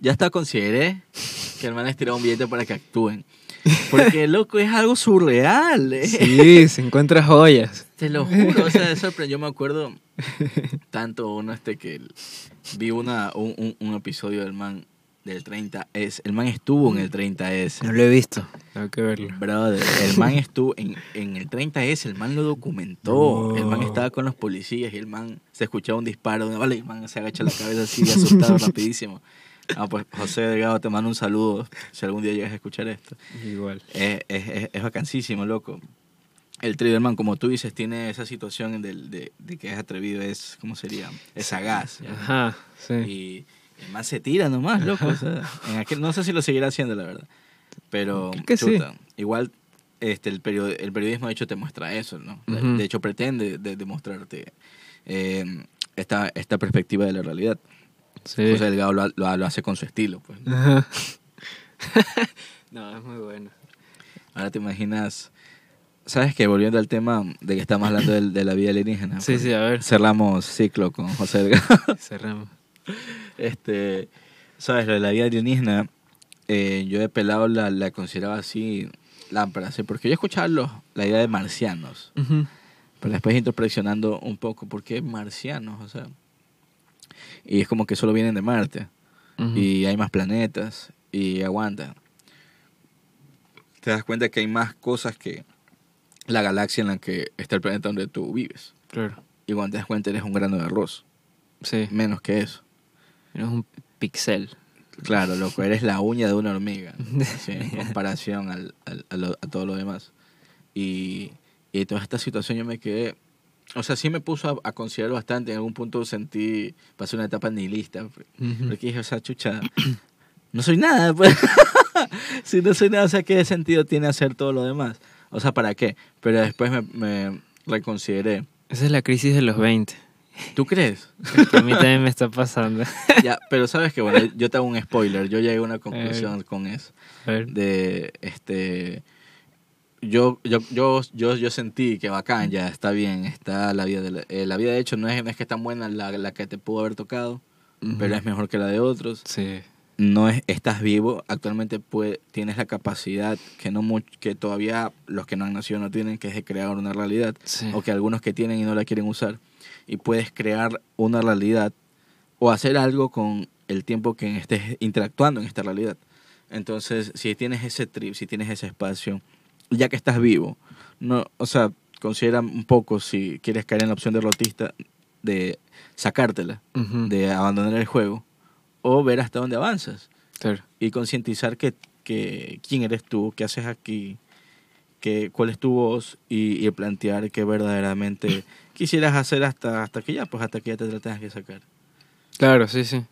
[SPEAKER 1] ya hasta consideré que el man les tiraba un billete para que actúen. Porque, loco, es algo surreal. ¿eh?
[SPEAKER 2] Sí, se encuentra joyas.
[SPEAKER 1] Te lo juro, o sea, sorprendió. Yo me acuerdo tanto uno este que vi una, un, un- un episodio del man del 30S. El man estuvo en el 30S.
[SPEAKER 2] No lo he visto. Tengo que verlo.
[SPEAKER 1] Brother, el man estuvo en, en el 30S, el man lo documentó.
[SPEAKER 2] No.
[SPEAKER 1] El man estaba con los policías y el man se escuchaba un disparo de una bala y el man se agacha la cabeza así de asustado rapidísimo. Ah, pues José Delgado, te mando un saludo si algún día llegas a escuchar esto.
[SPEAKER 2] Igual.
[SPEAKER 1] Es, es, es, es vacancísimo, loco. El thriller man, como tú dices, tiene esa situación del- de, de que es atrevido, es, ¿cómo sería? Es sagaz. ¿ya?
[SPEAKER 2] Ajá, sí.
[SPEAKER 1] Y man se tira nomás, loco. o sea, en aquel, no sé si lo seguirá haciendo, la verdad. Pero,
[SPEAKER 2] que sí.
[SPEAKER 1] chuta, igual este, el, period- el periodismo, de hecho, te muestra eso, ¿no? De-. De hecho, pretende de- demostrarte eh, esta, esta perspectiva de la realidad.
[SPEAKER 2] Sí.
[SPEAKER 1] José Delgado lo, lo- lo hace con su estilo, pues. ¿no?
[SPEAKER 2] Es muy bueno.
[SPEAKER 1] Ahora te imaginas... ¿Sabes que Volviendo al tema de que estamos hablando del- de, la vida alienígena.
[SPEAKER 2] Sí,
[SPEAKER 1] pues,
[SPEAKER 2] sí, a ver.
[SPEAKER 1] Cerramos ciclo con José Delgado.
[SPEAKER 2] Cerramos.
[SPEAKER 1] Este, sabes, lo de la vida alienígena, eh, yo de pelado la, la consideraba así, lámpara, ¿sí? porque yo escuchaba los, la idea de marcianos,
[SPEAKER 2] Ujú.
[SPEAKER 1] pero después introspeccionando un poco, ¿por qué marcianos? O sea, y es como que solo vienen de Marte, y hay más planetas, y aguanta. Te das cuenta que hay más cosas que la galaxia en la que está el planeta donde tú vives.
[SPEAKER 2] Claro.
[SPEAKER 1] Y cuando te das cuenta eres un grano de arroz,
[SPEAKER 2] Sí.
[SPEAKER 1] menos que eso.
[SPEAKER 2] Es un pixel.
[SPEAKER 1] Claro, loco, eres la uña de una hormiga, así, en comparación al, al- a, lo- a todo lo demás. Y, y toda esta situación yo me quedé, o sea, sí me puso a, a considerar bastante, en algún punto sentí, pasé una etapa nihilista, porque dije, o sea, chucha, no soy nada, pues. si no soy nada, o sea, ¿qué sentido tiene hacer todo lo demás? O sea, ¿para qué? Pero después me, me reconsideré.
[SPEAKER 2] Esa es la crisis de los 20.
[SPEAKER 1] ¿Tú crees?
[SPEAKER 2] Que a mí también me está pasando.
[SPEAKER 1] ya, pero sabes que, bueno, yo te hago un spoiler, yo llegué a una conclusión con eso. De este yo yo yo yo yo sentí que bacán ya está bien está la vida de la, eh, la vida de hecho no es, no es que es tan buena la, la que te pudo haber tocado pero es mejor que la de otros
[SPEAKER 2] Sí.
[SPEAKER 1] no es estás vivo actualmente puede, tienes la capacidad que no much- que todavía los que no han nacido no tienen que es de crear una realidad
[SPEAKER 2] Sí.
[SPEAKER 1] o que algunos que tienen y no la quieren usar y puedes crear una realidad o hacer algo con el tiempo que estés interactuando en esta realidad. Entonces, si tienes ese trip, si tienes ese espacio, ya que estás vivo, no, o sea, considera un poco si quieres caer en la opción derrotista de sacártela,
[SPEAKER 2] Ujú.
[SPEAKER 1] de abandonar el juego o ver hasta dónde avanzas
[SPEAKER 2] Claro.
[SPEAKER 1] y concientizar que, que quién eres tú, qué haces aquí, que, cuál es tu voz y, y plantear que verdaderamente quisieras hacer hasta, hasta que ya, pues hasta que ya te tengas que sacar.
[SPEAKER 2] Claro, sí, sí.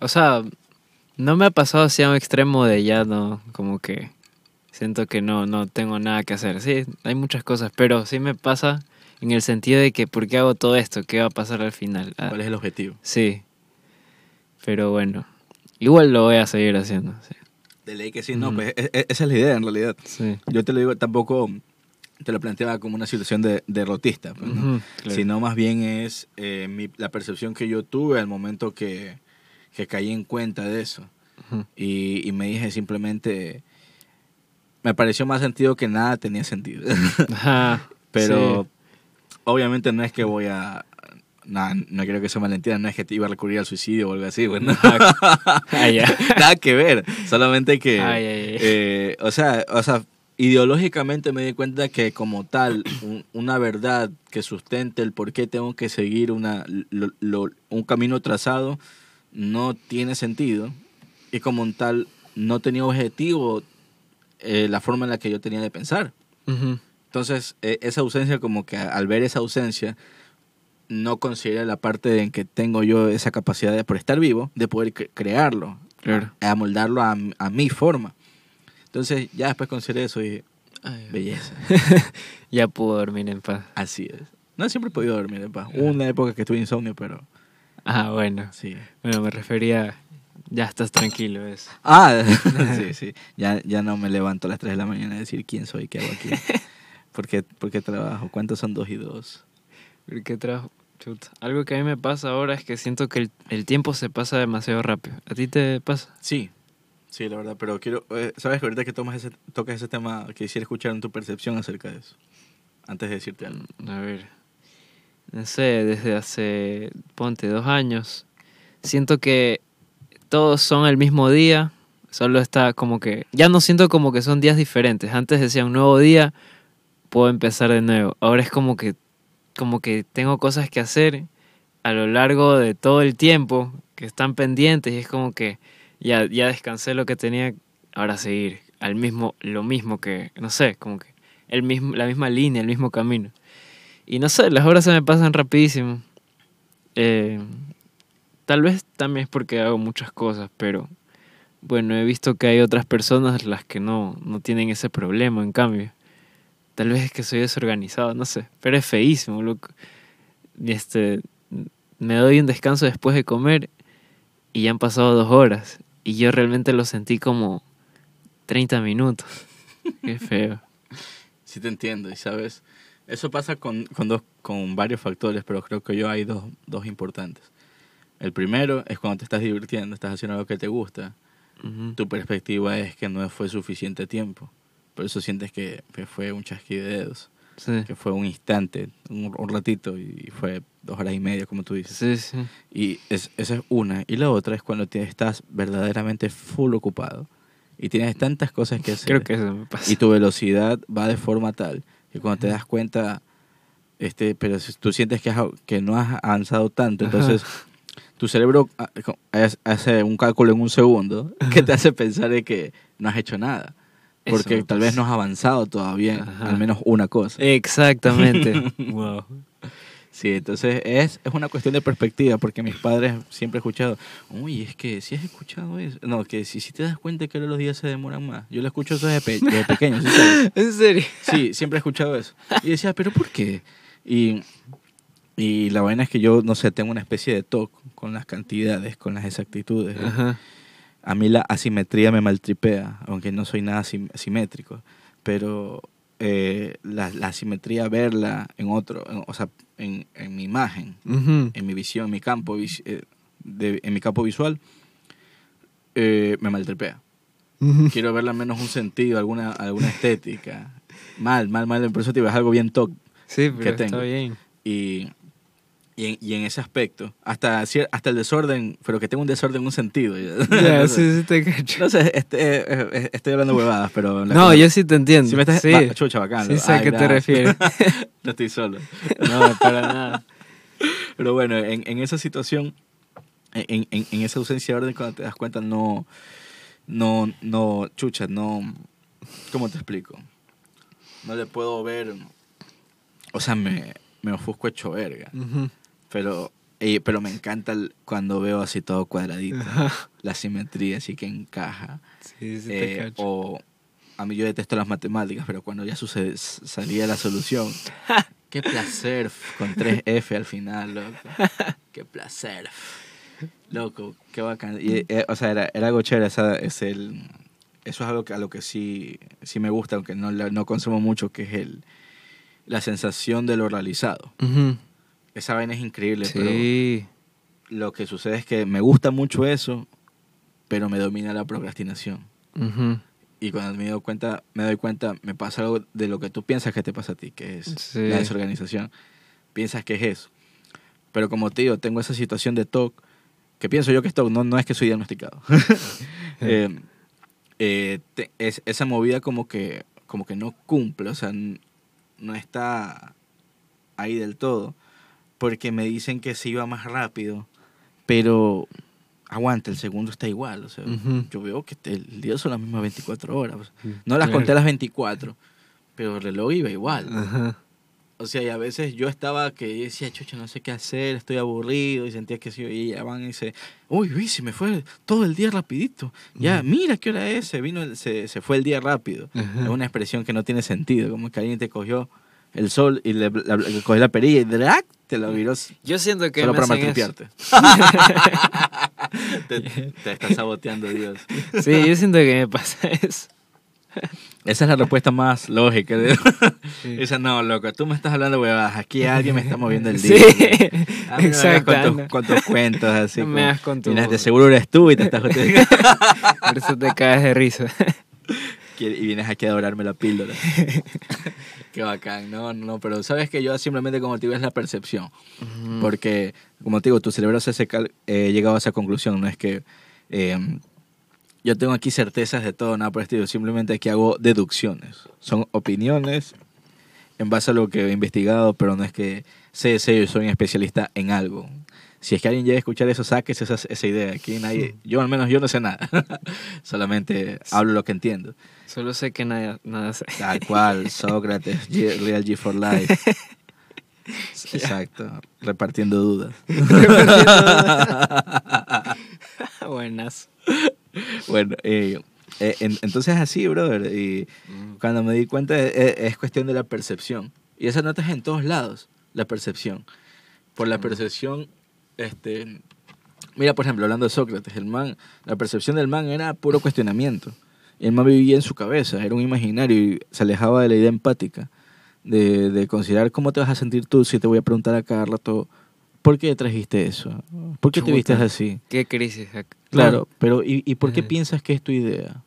[SPEAKER 2] O sea, no me ha pasado así a un extremo de ya no, como que siento que no, no tengo nada que hacer. Sí, hay muchas cosas, pero sí me pasa en el sentido de que ¿por qué hago todo esto? ¿Qué va a pasar al final? Ah,
[SPEAKER 1] ¿Cuál es el objetivo?
[SPEAKER 2] Sí. Pero bueno, igual lo voy a seguir haciendo. Sí.
[SPEAKER 1] De ley que sí, no,
[SPEAKER 2] Ujú.
[SPEAKER 1] pues e- e- esa es la idea en realidad.
[SPEAKER 2] Sí.
[SPEAKER 1] Yo te lo digo, tampoco te lo planteaba como una situación de derrotista, pues, ¿no?
[SPEAKER 2] Ujú, claro.
[SPEAKER 1] sino más bien es eh, mi- la percepción que yo tuve al momento que, que caí en cuenta de eso.
[SPEAKER 2] Ujú.
[SPEAKER 1] Y, y me dije simplemente, me pareció más sentido que nada tenía sentido.
[SPEAKER 2] Ajá,
[SPEAKER 1] Pero
[SPEAKER 2] sí.
[SPEAKER 1] obviamente no es que voy a... Nada, no quiero que se malentienda, no es que te iba a recurrir al suicidio o algo así, bueno.
[SPEAKER 2] Ah, ya.
[SPEAKER 1] Nada que ver, solamente que...
[SPEAKER 2] Ay, ay, ay.
[SPEAKER 1] eh, o, sea, o sea, ideológicamente me di cuenta que como tal, un- una verdad que sustente el por qué tengo que seguir una, lo- lo- un camino trazado no tiene sentido. Y como un tal, no tenía objetivo eh, la forma en la que yo tenía de pensar. Entonces, eh, esa ausencia, como que al ver esa ausencia, no considera la parte en que tengo yo esa capacidad de, por estar vivo, de poder cre- crearlo,
[SPEAKER 2] Claro.
[SPEAKER 1] a moldarlo a, a mi forma. Entonces, ya después consideré eso y
[SPEAKER 2] Ay,
[SPEAKER 1] belleza.
[SPEAKER 2] ya puedo dormir en paz.
[SPEAKER 1] Así es. No siempre he podido dormir en paz. Hubo una época que tuve insomnio, pero
[SPEAKER 2] Ah, bueno.
[SPEAKER 1] sí.
[SPEAKER 2] Bueno, me refería. Ya estás tranquilo, eso.
[SPEAKER 1] Ah, sí, sí. Ya, ya no me levanto a las 3 de la mañana a decir quién soy, qué hago aquí. ¿Por qué, por qué trabajo? ¿Cuántos son dos y dos?
[SPEAKER 2] ¿Pero ¿Qué trajo? Chuta. Algo que a mí me pasa ahora es que siento que el, el tiempo se pasa demasiado rápido. ¿A ti te pasa?
[SPEAKER 1] Sí, sí, la verdad, pero quiero, eh, sabes que ahorita que tomas ese, tocas ese tema, quisiera escuchar tu percepción acerca de eso, antes de decirte algo.
[SPEAKER 2] A ver. No sé, desde hace, ponte, dos años. Siento que todos son el mismo día. Solo está como que... Ya no siento como que son días diferentes. Antes decía un nuevo día, puedo empezar de nuevo. Ahora es como que, como que tengo cosas que hacer a lo largo de todo el tiempo que están pendientes y es como que ya, ya descansé lo que tenía, ahora seguir al mismo, lo mismo que, no sé, como que el mismo, la misma línea, el mismo camino. Y no sé, las horas se me pasan rapidísimo. Eh, tal vez también es porque hago muchas cosas, pero bueno, he visto que hay otras personas las que no, no tienen ese problema, en cambio. Tal vez es que soy desorganizado, no sé, pero es feísimo, loco. Este, me doy un descanso después de comer y ya han pasado dos horas. Y yo realmente lo sentí como 30 minutos. Qué feo.
[SPEAKER 1] Sí te entiendo, y sabes, eso pasa con, con, dos, con varios factores, pero creo que yo hay dos, dos importantes. El primero es cuando te estás divirtiendo, estás haciendo algo que te gusta, tu perspectiva es que no fue suficiente tiempo. Por eso sientes que, que fue un chasquido de dedos,
[SPEAKER 2] Sí.
[SPEAKER 1] que fue un instante, un, un ratito, y fue dos horas y media, como tú dices.
[SPEAKER 2] Sí, sí.
[SPEAKER 1] Y es, esa es una. Y la otra es cuando estás verdaderamente full ocupado y tienes tantas cosas que hacer.
[SPEAKER 2] Creo que eso me pasa.
[SPEAKER 1] Y tu velocidad va de forma tal que cuando te das cuenta, este, pero si tú sientes que, has- que no has avanzado tanto,
[SPEAKER 2] Ajá.
[SPEAKER 1] entonces tu cerebro ah, hace un cálculo en un segundo que te hace pensar de que no has hecho nada.
[SPEAKER 2] Eso
[SPEAKER 1] Porque
[SPEAKER 2] me
[SPEAKER 1] tal vez no has avanzado todavía,
[SPEAKER 2] Ajá.
[SPEAKER 1] al menos una cosa.
[SPEAKER 2] Exactamente. wow.
[SPEAKER 1] Sí, entonces es, es una cuestión de perspectiva, porque mis padres siempre he escuchado, uy, es que si has escuchado eso, no, que si, si te das cuenta que los días se demoran más, yo lo escucho eso desde, pe- desde pequeño, ¿sí sabes?
[SPEAKER 2] ¿En serio?
[SPEAKER 1] Sí, siempre he escuchado eso. Y decía, ¿pero por qué? Y, y la vaina es que yo, no sé, tengo una especie de toque con las cantidades, con las exactitudes.
[SPEAKER 2] Ajá.
[SPEAKER 1] A mí la asimetría me maltripea, aunque no soy nada asimétrico. Pero eh, la, la asimetría, verla en otro, en- o sea, en, en mi imagen, en mi visión, en mi campo, eh, de- en mi campo visual, eh, me maltripea. Quiero verle al menos un sentido, alguna, alguna estética. Mal, mal, mal. Por eso te algo bien toc.
[SPEAKER 2] Sí,
[SPEAKER 1] que tengo.
[SPEAKER 2] está bien.
[SPEAKER 1] Y, y, en, y en ese aspecto, hasta, hasta el desorden, pero que tenga un desorden en un sentido. No,
[SPEAKER 2] sí,
[SPEAKER 1] sé,
[SPEAKER 2] sí te cacho.
[SPEAKER 1] no sé, este, eh, eh, estoy hablando huevadas, pero...
[SPEAKER 2] No,
[SPEAKER 1] cosa-
[SPEAKER 2] yo sí te entiendo.
[SPEAKER 1] Si me estás...
[SPEAKER 2] sí,
[SPEAKER 1] va, chucha, bacán.
[SPEAKER 2] sí sé a qué te refieres.
[SPEAKER 1] no estoy solo.
[SPEAKER 2] No, para nada.
[SPEAKER 1] Pero bueno, en, en esa situación, en, en, en esa ausencia de orden, cuando te das cuenta, no, no, no, chucha, no, ¿cómo te explico? No le puedo ver, o sea, me, me ofusco hecho verga,
[SPEAKER 2] Ujú.
[SPEAKER 1] Pero, eh, pero me encanta el- cuando veo así todo cuadradito, la simetría así que encaja,
[SPEAKER 2] Sí, sí te
[SPEAKER 1] eh,
[SPEAKER 2] cacho.
[SPEAKER 1] o a mí yo detesto las matemáticas, pero cuando ya sucede, salía la solución, qué placer con 3F al final, loco. Qué placer. Loco, qué bacán. Y, eh, o sea, era, era algo chévere. esa- es el, eso es algo que, a lo que sí, sí me gusta, aunque no, no consumo mucho, que es el, la sensación de lo realizado.
[SPEAKER 2] Ujú.
[SPEAKER 1] Esa vaina es increíble, pero lo que sucede es que me gusta mucho eso, pero me domina la procrastinación. Y cuando me doy cuenta, me doy cuenta, me pasa algo de lo que tú piensas que te pasa a ti, que es
[SPEAKER 2] Sí.
[SPEAKER 1] la desorganización. Piensas que es eso. Pero como te digo, tengo esa situación de TOC, que pienso yo que es TOC, no, no es que soy diagnosticado. Eh, eh, te- es, esa movida como que, como que no cumple, o sea, no está ahí del todo, porque me dicen que se iba más rápido, pero aguanta, el segundo está igual, o sea, yo veo que el día son las mismas 24 horas, o sea, no las conté las 24, pero el reloj iba igual.
[SPEAKER 2] Ajá.
[SPEAKER 1] O sea, y a veces yo estaba que decía, chucha, no sé qué hacer, estoy aburrido, y sentía que sí, y ya van y dice, uy, uy, se me fue todo el día rapidito. Ya, mira qué hora es, se, vino, el- se, se fue el día rápido. Es una expresión que no tiene sentido, como que alguien te cogió el sol y le, la- le cogió la perilla y ¡drac! te lo viró
[SPEAKER 2] Yo siento que
[SPEAKER 1] solo
[SPEAKER 2] me
[SPEAKER 1] para maltripearte. te, te está saboteando Dios.
[SPEAKER 2] Sí, yo siento que me pasa eso.
[SPEAKER 1] Esa es la respuesta más lógica. de-
[SPEAKER 2] Sí.
[SPEAKER 1] Esa no, loco, tú me estás hablando, huevadas. Aquí alguien me está moviendo el
[SPEAKER 2] Sí,
[SPEAKER 1] día. Mí no hagas
[SPEAKER 2] exacto.
[SPEAKER 1] con, tus, con tus cuentos así.
[SPEAKER 2] No me hagas con tu-
[SPEAKER 1] y de seguro eres tú y te estás justificando.
[SPEAKER 2] Por eso te caes de risa.
[SPEAKER 1] Y vienes aquí a dorarme la píldora. Qué bacán, no, no, pero sabes que yo simplemente como te digo es la percepción. Porque, como te digo, tu cerebro se cal- eh, llegado a esa conclusión, no es que eh, yo tengo aquí certezas de todo, nada por el estilo, simplemente aquí hago deducciones. Son opiniones en base a lo que he investigado, pero no es que sé, sé, yo soy un especialista en algo. Si es que alguien llega a escuchar eso, saques esa, esa idea. Aquí nadie, yo al menos yo no sé nada. Solamente hablo lo que entiendo.
[SPEAKER 2] Solo sé que nada, nada sé.
[SPEAKER 1] Tal cual, Sócrates, G- Real G for Life. Exacto, repartiendo dudas.
[SPEAKER 2] Buenas.
[SPEAKER 1] Bueno, eh, eh, en- entonces así, brother. Y cuando me di cuenta, eh, eh, es, cuestión de la percepción. Y esa nota es en todos lados, la percepción. Por la percepción, este. Mira, por ejemplo, hablando de Sócrates, el man, la percepción del man era puro cuestionamiento. El man vivía en su cabeza, era un imaginario y se alejaba de la idea empática, de, de considerar cómo te vas a sentir tú si te voy a preguntar a cada rato, ¿por qué trajiste eso? ¿Por qué te vistes así?
[SPEAKER 2] Qué crisis.
[SPEAKER 1] Claro, pero ¿y, y por qué
[SPEAKER 2] Ajá.
[SPEAKER 1] piensas que es tu idea?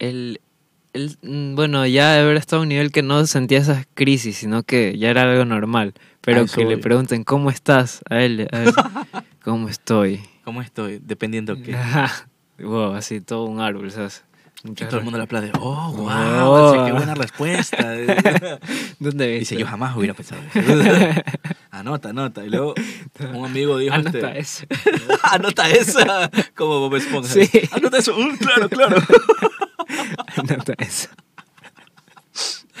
[SPEAKER 2] El, el, mm, bueno, ya de haber estado a un nivel que no sentía esas crisis, sino que ya era algo normal. Pero
[SPEAKER 1] eso
[SPEAKER 2] que le pregunten, ¿cómo estás? A él, a él, ¿cómo estoy?
[SPEAKER 1] ¿Cómo estoy? Dependiendo qué.
[SPEAKER 2] Ajá. Wow, así todo un árbol, ¿sabes?
[SPEAKER 1] Y todo el mundo le aplaude. Oh, wow, qué buena respuesta.
[SPEAKER 2] ¿Dónde ves?
[SPEAKER 1] Dice, yo jamás hubiera pensado eso. anota, anota. Y luego un amigo dijo,
[SPEAKER 2] Anota
[SPEAKER 1] este,
[SPEAKER 2] eso.
[SPEAKER 1] anota esa. Como Bob Esponja.
[SPEAKER 2] Sí.
[SPEAKER 1] Anota eso. "Mm, claro, claro.
[SPEAKER 2] Anota eso.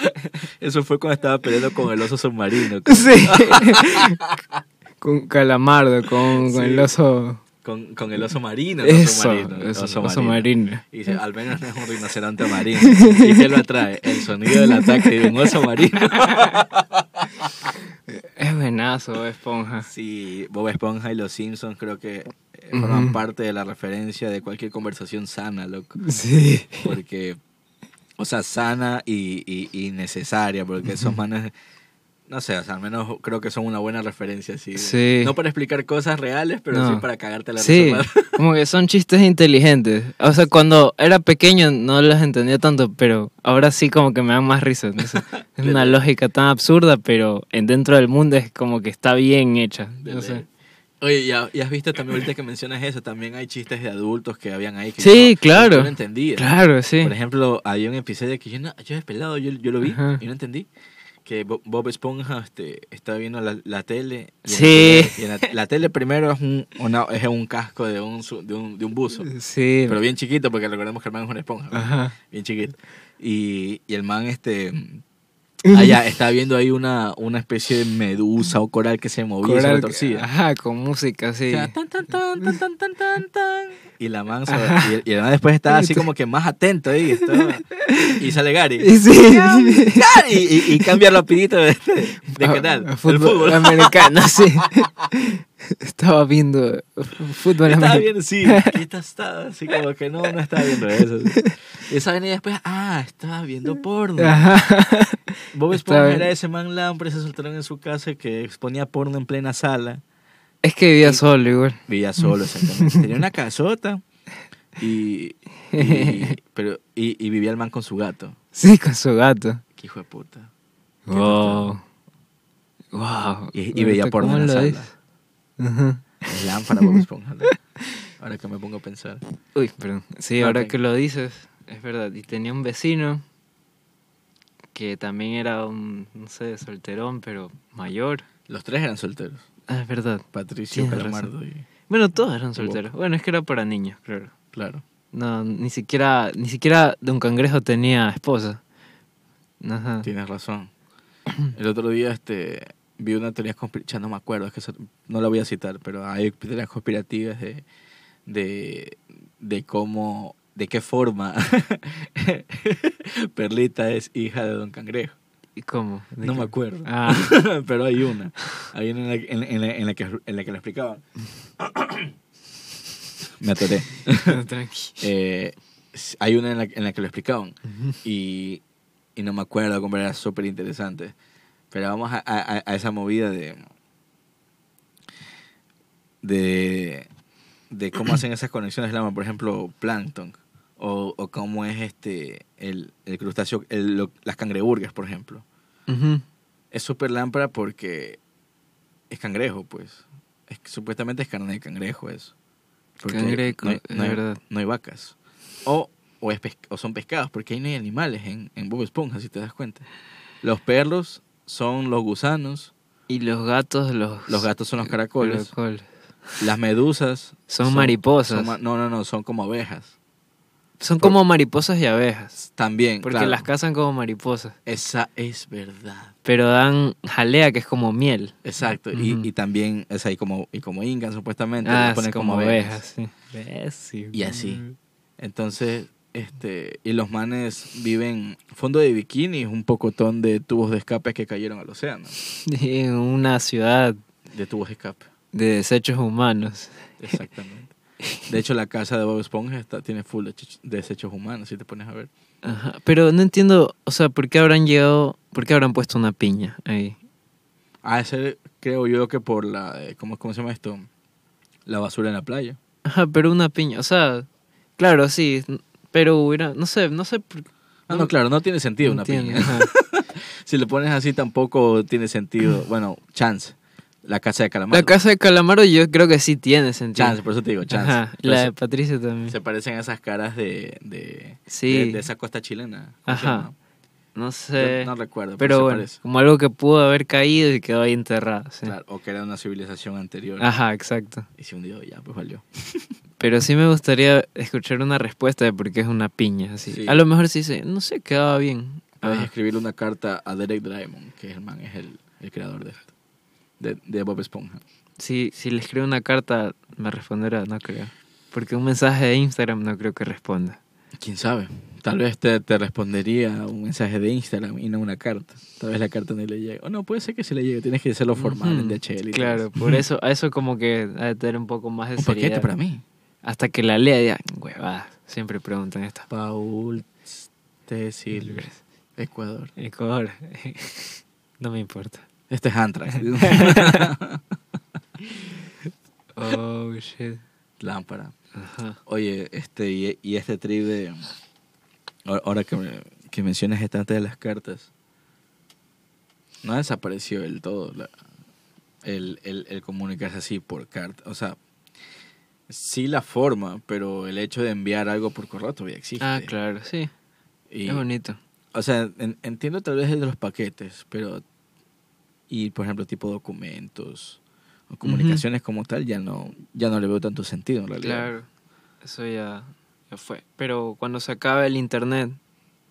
[SPEAKER 1] Eso fue cuando estaba peleando con el oso submarino.
[SPEAKER 2] Sí. con calamardo, con, con el oso.
[SPEAKER 1] Con, con el oso marino. el
[SPEAKER 2] Eso,
[SPEAKER 1] oso marino. el
[SPEAKER 2] eso,
[SPEAKER 1] oso
[SPEAKER 2] oso
[SPEAKER 1] marino.
[SPEAKER 2] marino.
[SPEAKER 1] Y dice, al menos no es un rinoceronte marino. ¿Y qué lo atrae? El sonido del ataque de un oso marino.
[SPEAKER 2] Es buenazo, Bob Esponja.
[SPEAKER 1] Sí, Bob Esponja y los Simpsons creo que eh, forman parte de la referencia de cualquier conversación sana, loco.
[SPEAKER 2] Sí.
[SPEAKER 1] Porque, o sea, sana y, y, y necesaria, porque esos manes, no sé, o sea, al menos creo que son una buena referencia, sí.
[SPEAKER 2] Sí.
[SPEAKER 1] No para explicar cosas reales, pero
[SPEAKER 2] No.
[SPEAKER 1] sí para cagarte la
[SPEAKER 2] Sí,
[SPEAKER 1] risa.
[SPEAKER 2] como que son chistes inteligentes. O sea, cuando era pequeño no los entendía tanto, pero ahora sí como que me dan más risa. no sé. Es una lógica tan absurda, pero en dentro del mundo es como que está bien hecha.
[SPEAKER 1] De
[SPEAKER 2] No
[SPEAKER 1] ley. Oye, ¿ya, ya has visto también ahorita que mencionas eso? También hay chistes de adultos que habían ahí que
[SPEAKER 2] Sí,
[SPEAKER 1] yo,
[SPEAKER 2] claro.
[SPEAKER 1] yo no entendía.
[SPEAKER 2] Claro, sí.
[SPEAKER 1] Por ejemplo, había un episodio que yo, no, yo he pelado, yo, yo lo vi
[SPEAKER 2] Ajá.
[SPEAKER 1] y no entendí. Que Bo- Bob Esponja este, estaba viendo la, la tele. Y
[SPEAKER 2] Sí.
[SPEAKER 1] la tele- y en la, la tele primero es un, una- es un casco de un, de un, de un buzo.
[SPEAKER 2] Sí.
[SPEAKER 1] Pero bien chiquito, porque recordemos que el man es una esponja.
[SPEAKER 2] Ajá.
[SPEAKER 1] Bien chiquito. Y, y el man, este. Ah, allá está viendo ahí una, una especie de medusa o coral que se movía coral, y se.
[SPEAKER 2] Ajá, con música, sí.
[SPEAKER 1] Y la man y, además después está así como que más atento ¿eh? ahí. Y sale Gary.
[SPEAKER 2] Sí.
[SPEAKER 1] Gary. Y, y, cambia rapidito de, este, de, ah, de
[SPEAKER 2] canal. Fútbol,
[SPEAKER 1] el fútbol
[SPEAKER 2] americano, sí. Estaba viendo fútbol
[SPEAKER 1] Estaba viendo, sí, ¿qué está- estaba así como que no, no estaba viendo eso. Y esa venía después, ah, estaba viendo porno.
[SPEAKER 2] Ajá.
[SPEAKER 1] Bob Esponja era ese man lambre, se soltaron en su casa que exponía porno en plena sala.
[SPEAKER 2] Es que vivía solo igual.
[SPEAKER 1] Vivía solo, exactamente. Tenía una casota y, y- pero, y, y vivía el man con su gato.
[SPEAKER 2] Sí, con su gato.
[SPEAKER 1] Qué hijo de puta.
[SPEAKER 2] Wow. Wow.
[SPEAKER 1] Y- y veía porno en la sala.
[SPEAKER 2] Ajá.
[SPEAKER 1] Es lámpara Bob Esponja. Ahora que me pongo a pensar.
[SPEAKER 2] Uy, perdón. Sí,
[SPEAKER 1] No,
[SPEAKER 2] ahora
[SPEAKER 1] tranqui.
[SPEAKER 2] que lo dices, es verdad. Y tenía un vecino que también era un, no sé, solterón, pero mayor.
[SPEAKER 1] Los tres eran solteros.
[SPEAKER 2] Ah, es verdad.
[SPEAKER 1] Patricio,
[SPEAKER 2] Tienes
[SPEAKER 1] Calamardo y...
[SPEAKER 2] Bueno, todos eran solteros. Bueno, es que era para niños, claro.
[SPEAKER 1] Claro.
[SPEAKER 2] No, ni siquiera, ni siquiera Don Cangrejo tenía esposa. Ajá.
[SPEAKER 1] Tienes razón. El otro día este, vi una teoría conspirativa, no me acuerdo, es que eso- no la voy a citar, pero hay teorías conspirativas de, de, de cómo, de qué forma Perlita es hija de Don Cangrejo.
[SPEAKER 2] ¿Y cómo? ¿De
[SPEAKER 1] No
[SPEAKER 2] qué?
[SPEAKER 1] me acuerdo.
[SPEAKER 2] Ah,
[SPEAKER 1] pero hay una. Hay una en la, en, en la- en la que, en la que lo explicaban. me atoré.
[SPEAKER 2] tranqui.
[SPEAKER 1] Eh, hay una en la, en la que lo explicaban. Y, y no me acuerdo cómo era súper interesante. Pero vamos a, a- a esa movida de, de, de cómo hacen esas conexiones, Lama, por ejemplo, plancton, o, o cómo es este el, el crustáceo, el- lo- las cangreburgas, por ejemplo.
[SPEAKER 2] Ujú.
[SPEAKER 1] Es súper lámpara porque es cangrejo, pues. Es, supuestamente es carne de cangrejo eso.
[SPEAKER 2] Cangrejo,
[SPEAKER 1] no hay, no hay-
[SPEAKER 2] verdad.
[SPEAKER 1] no hay vacas. O, o, es o son pescados, porque ahí no hay animales en, en Bob Esponja, si te das cuenta. Los perros son los gusanos,
[SPEAKER 2] Y los gatos, los...
[SPEAKER 1] los gatos son los caracoles,
[SPEAKER 2] caracoles.
[SPEAKER 1] las medusas
[SPEAKER 2] Son mariposas.
[SPEAKER 1] son no, no, no, son como abejas.
[SPEAKER 2] Son como mariposas y abejas.
[SPEAKER 1] También,
[SPEAKER 2] Porque
[SPEAKER 1] claro.
[SPEAKER 2] las cazan como mariposas.
[SPEAKER 1] Esa es verdad.
[SPEAKER 2] Pero dan jalea, que es como miel.
[SPEAKER 1] Exacto. Y, y también es ahí como, y como incan supuestamente,
[SPEAKER 2] Ah,
[SPEAKER 1] ponen
[SPEAKER 2] como,
[SPEAKER 1] como
[SPEAKER 2] abejas. sí. Sí.
[SPEAKER 1] Y así. Entonces, este, y los manes viven fondo de bikini, un pocotón de tubos de escape que cayeron al océano.
[SPEAKER 2] En una ciudad
[SPEAKER 1] De tubos de escape,
[SPEAKER 2] de desechos humanos.
[SPEAKER 1] exactamente. De hecho, la casa de Bob Esponja está, tiene full de desechos humanos, si te pones a ver.
[SPEAKER 2] Ajá. Pero no entiendo, o sea, ¿por qué habrán llegado, por qué habrán puesto una piña ahí?
[SPEAKER 1] Ah, ese creo yo que por la, eh, ¿cómo, ¿cómo se llama esto? La basura en la playa.
[SPEAKER 2] Ajá, pero una piña, o sea, claro, sí, pero hubiera, no sé, no sé por
[SPEAKER 1] Ah, no, claro, no tiene sentido una piña.
[SPEAKER 2] ajá.
[SPEAKER 1] si lo pones así tampoco tiene sentido. Bueno, chance. La casa de calamar.
[SPEAKER 2] La casa de Calamaro yo creo que sí tiene sentido.
[SPEAKER 1] Chance, por eso te digo, chance.
[SPEAKER 2] Ajá, la de Patricia también.
[SPEAKER 1] Se parecen a esas caras de, de,
[SPEAKER 2] Sí.
[SPEAKER 1] de, de esa costa chilena. ¿Cómo se
[SPEAKER 2] Ajá. No sé,
[SPEAKER 1] no recuerdo, pero,
[SPEAKER 2] bueno,
[SPEAKER 1] parece.
[SPEAKER 2] como algo que pudo haber caído y quedó ahí enterrado. sí.
[SPEAKER 1] Claro, o que era una civilización anterior.
[SPEAKER 2] Ajá, exacto.
[SPEAKER 1] Y se hundió, ya, pues valió.
[SPEAKER 2] Pero sí me gustaría escuchar una respuesta de por qué es una piña. Así.
[SPEAKER 1] Sí.
[SPEAKER 2] A lo mejor sí dice, no sé, quedaba bien.
[SPEAKER 1] Puedes
[SPEAKER 2] Ah,
[SPEAKER 1] escribirle una carta a Derek Diamond, que es el man, es el, el creador de esto. De, de Bob Esponja.
[SPEAKER 2] si, si le escribo una carta, me responderá, no creo. Porque un mensaje de Instagram no creo que responda.
[SPEAKER 1] ¿Quién sabe? Tal vez te, te respondería un mensaje de Instagram y no una carta. Tal vez la carta no le llegue. O no, puede ser que se le llegue. Tienes que hacerlo formal en
[SPEAKER 2] Ujú.
[SPEAKER 1] DHL. y todo
[SPEAKER 2] Claro, por eso, a eso como que ha de tener un poco más de
[SPEAKER 1] Un paquete
[SPEAKER 2] seriedad.
[SPEAKER 1] para mí.
[SPEAKER 2] Hasta que la lea y diga, huevada, siempre preguntan estas
[SPEAKER 1] Paul T. Silvers, Ecuador.
[SPEAKER 2] Ecuador. no me importa.
[SPEAKER 1] Este es Antrax.
[SPEAKER 2] Oh, shit.
[SPEAKER 1] Lámpara.
[SPEAKER 2] Ajá.
[SPEAKER 1] Oye, este, y, y este trip de. Ahora- que, me- que mencionas esta antes de las cartas. No desapareció del todo la- el, el, el comunicarse así por carta. O sea, sí la forma, pero el hecho de enviar algo por correo todavía existe.
[SPEAKER 2] Ah, claro, sí.
[SPEAKER 1] Y,
[SPEAKER 2] es bonito.
[SPEAKER 1] o sea, en- entiendo tal vez el de los paquetes, pero. Y por ejemplo, tipo documentos o comunicaciones como tal, ya no, ya no le veo tanto sentido en realidad.
[SPEAKER 2] Claro. Eso ya, ya fue. Pero cuando se acabe el internet,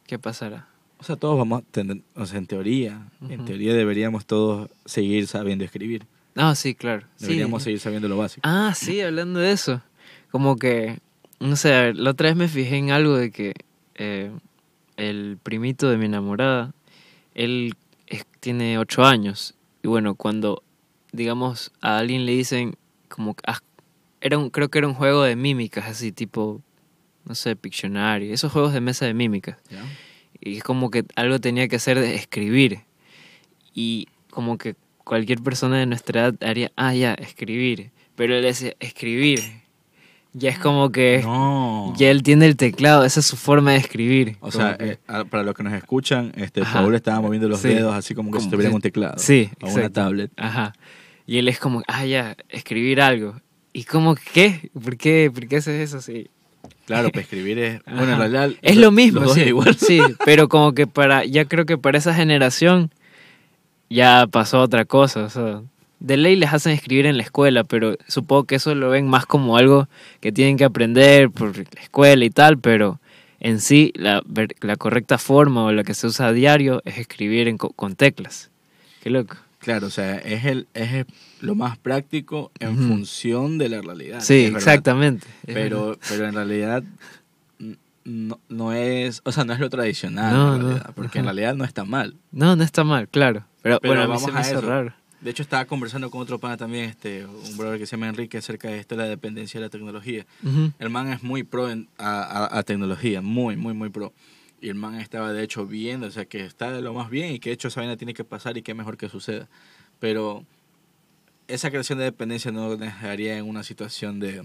[SPEAKER 2] ¿qué pasará?
[SPEAKER 1] O sea, todos vamos a tener, o sea, en teoría, en teoría deberíamos todos seguir sabiendo escribir.
[SPEAKER 2] Ah, sí, claro. Sí.
[SPEAKER 1] Deberíamos seguir sabiendo lo básico.
[SPEAKER 2] Ah, sí, hablando de eso. Como que, no sé, la otra vez me fijé en algo de que eh, el primito de mi enamorada, él es- tiene ocho años. Y bueno, cuando, digamos, a alguien le dicen como ah, era un, creo que era un juego de mímicas, así tipo, no sé, Pictionary, esos juegos de mesa de mímicas.
[SPEAKER 1] ¿Ya?
[SPEAKER 2] Y es como que algo tenía que hacer de escribir. Y como que cualquier persona de nuestra edad haría, ah, ya, escribir. Pero él decía, escribir. Ya es como que
[SPEAKER 1] No.
[SPEAKER 2] ya él tiene el teclado, esa es su forma de escribir.
[SPEAKER 1] O sea,
[SPEAKER 2] que-
[SPEAKER 1] eh, para los que nos escuchan, este,
[SPEAKER 2] Ajá.
[SPEAKER 1] Paul estaba moviendo los
[SPEAKER 2] Sí.
[SPEAKER 1] dedos así como que si tuviera un teclado.
[SPEAKER 2] Sí,
[SPEAKER 1] O una tablet.
[SPEAKER 2] Ajá. Y él es como, ah, ya, escribir algo. ¿Y como qué? ¿Por qué? ¿Por qué haces eso? Sí.
[SPEAKER 1] Claro, para escribir es... Bueno, en realidad...
[SPEAKER 2] Es
[SPEAKER 1] lo-
[SPEAKER 2] mismo, sí.
[SPEAKER 1] igual.
[SPEAKER 2] Sí, pero como que para, ya creo que para esa generación ya pasó otra cosa. O sea, de ley les hacen escribir en la escuela, pero supongo que eso lo ven más como algo que tienen que aprender por la escuela y tal, pero en sí la, la correcta forma o la que se usa a diario es escribir en co- con teclas. Qué loco.
[SPEAKER 1] Claro, o sea, es, el, es lo más práctico en función de la realidad.
[SPEAKER 2] Sí, exactamente.
[SPEAKER 1] Pero, pero en realidad no, no es, o sea, no es lo tradicional,
[SPEAKER 2] No,
[SPEAKER 1] en
[SPEAKER 2] no,
[SPEAKER 1] realidad, porque en realidad no está mal.
[SPEAKER 2] No, no está mal, claro. Pero,
[SPEAKER 1] Pero
[SPEAKER 2] bueno, a mí
[SPEAKER 1] vamos
[SPEAKER 2] se me
[SPEAKER 1] a
[SPEAKER 2] hizo
[SPEAKER 1] eso.
[SPEAKER 2] raro.
[SPEAKER 1] De hecho, estaba conversando con otro pana también, este, un brother que se llama Enrique, acerca de esto de la dependencia de la tecnología.
[SPEAKER 2] Ujú.
[SPEAKER 1] El man es muy pro en- a, a- a tecnología, muy, muy, muy pro. Y el man estaba de hecho viendo, o sea, que está de lo más bien y que de hecho esa vaina tiene que pasar y que mejor que suceda. Pero esa creación de dependencia no nos dejaría en una situación de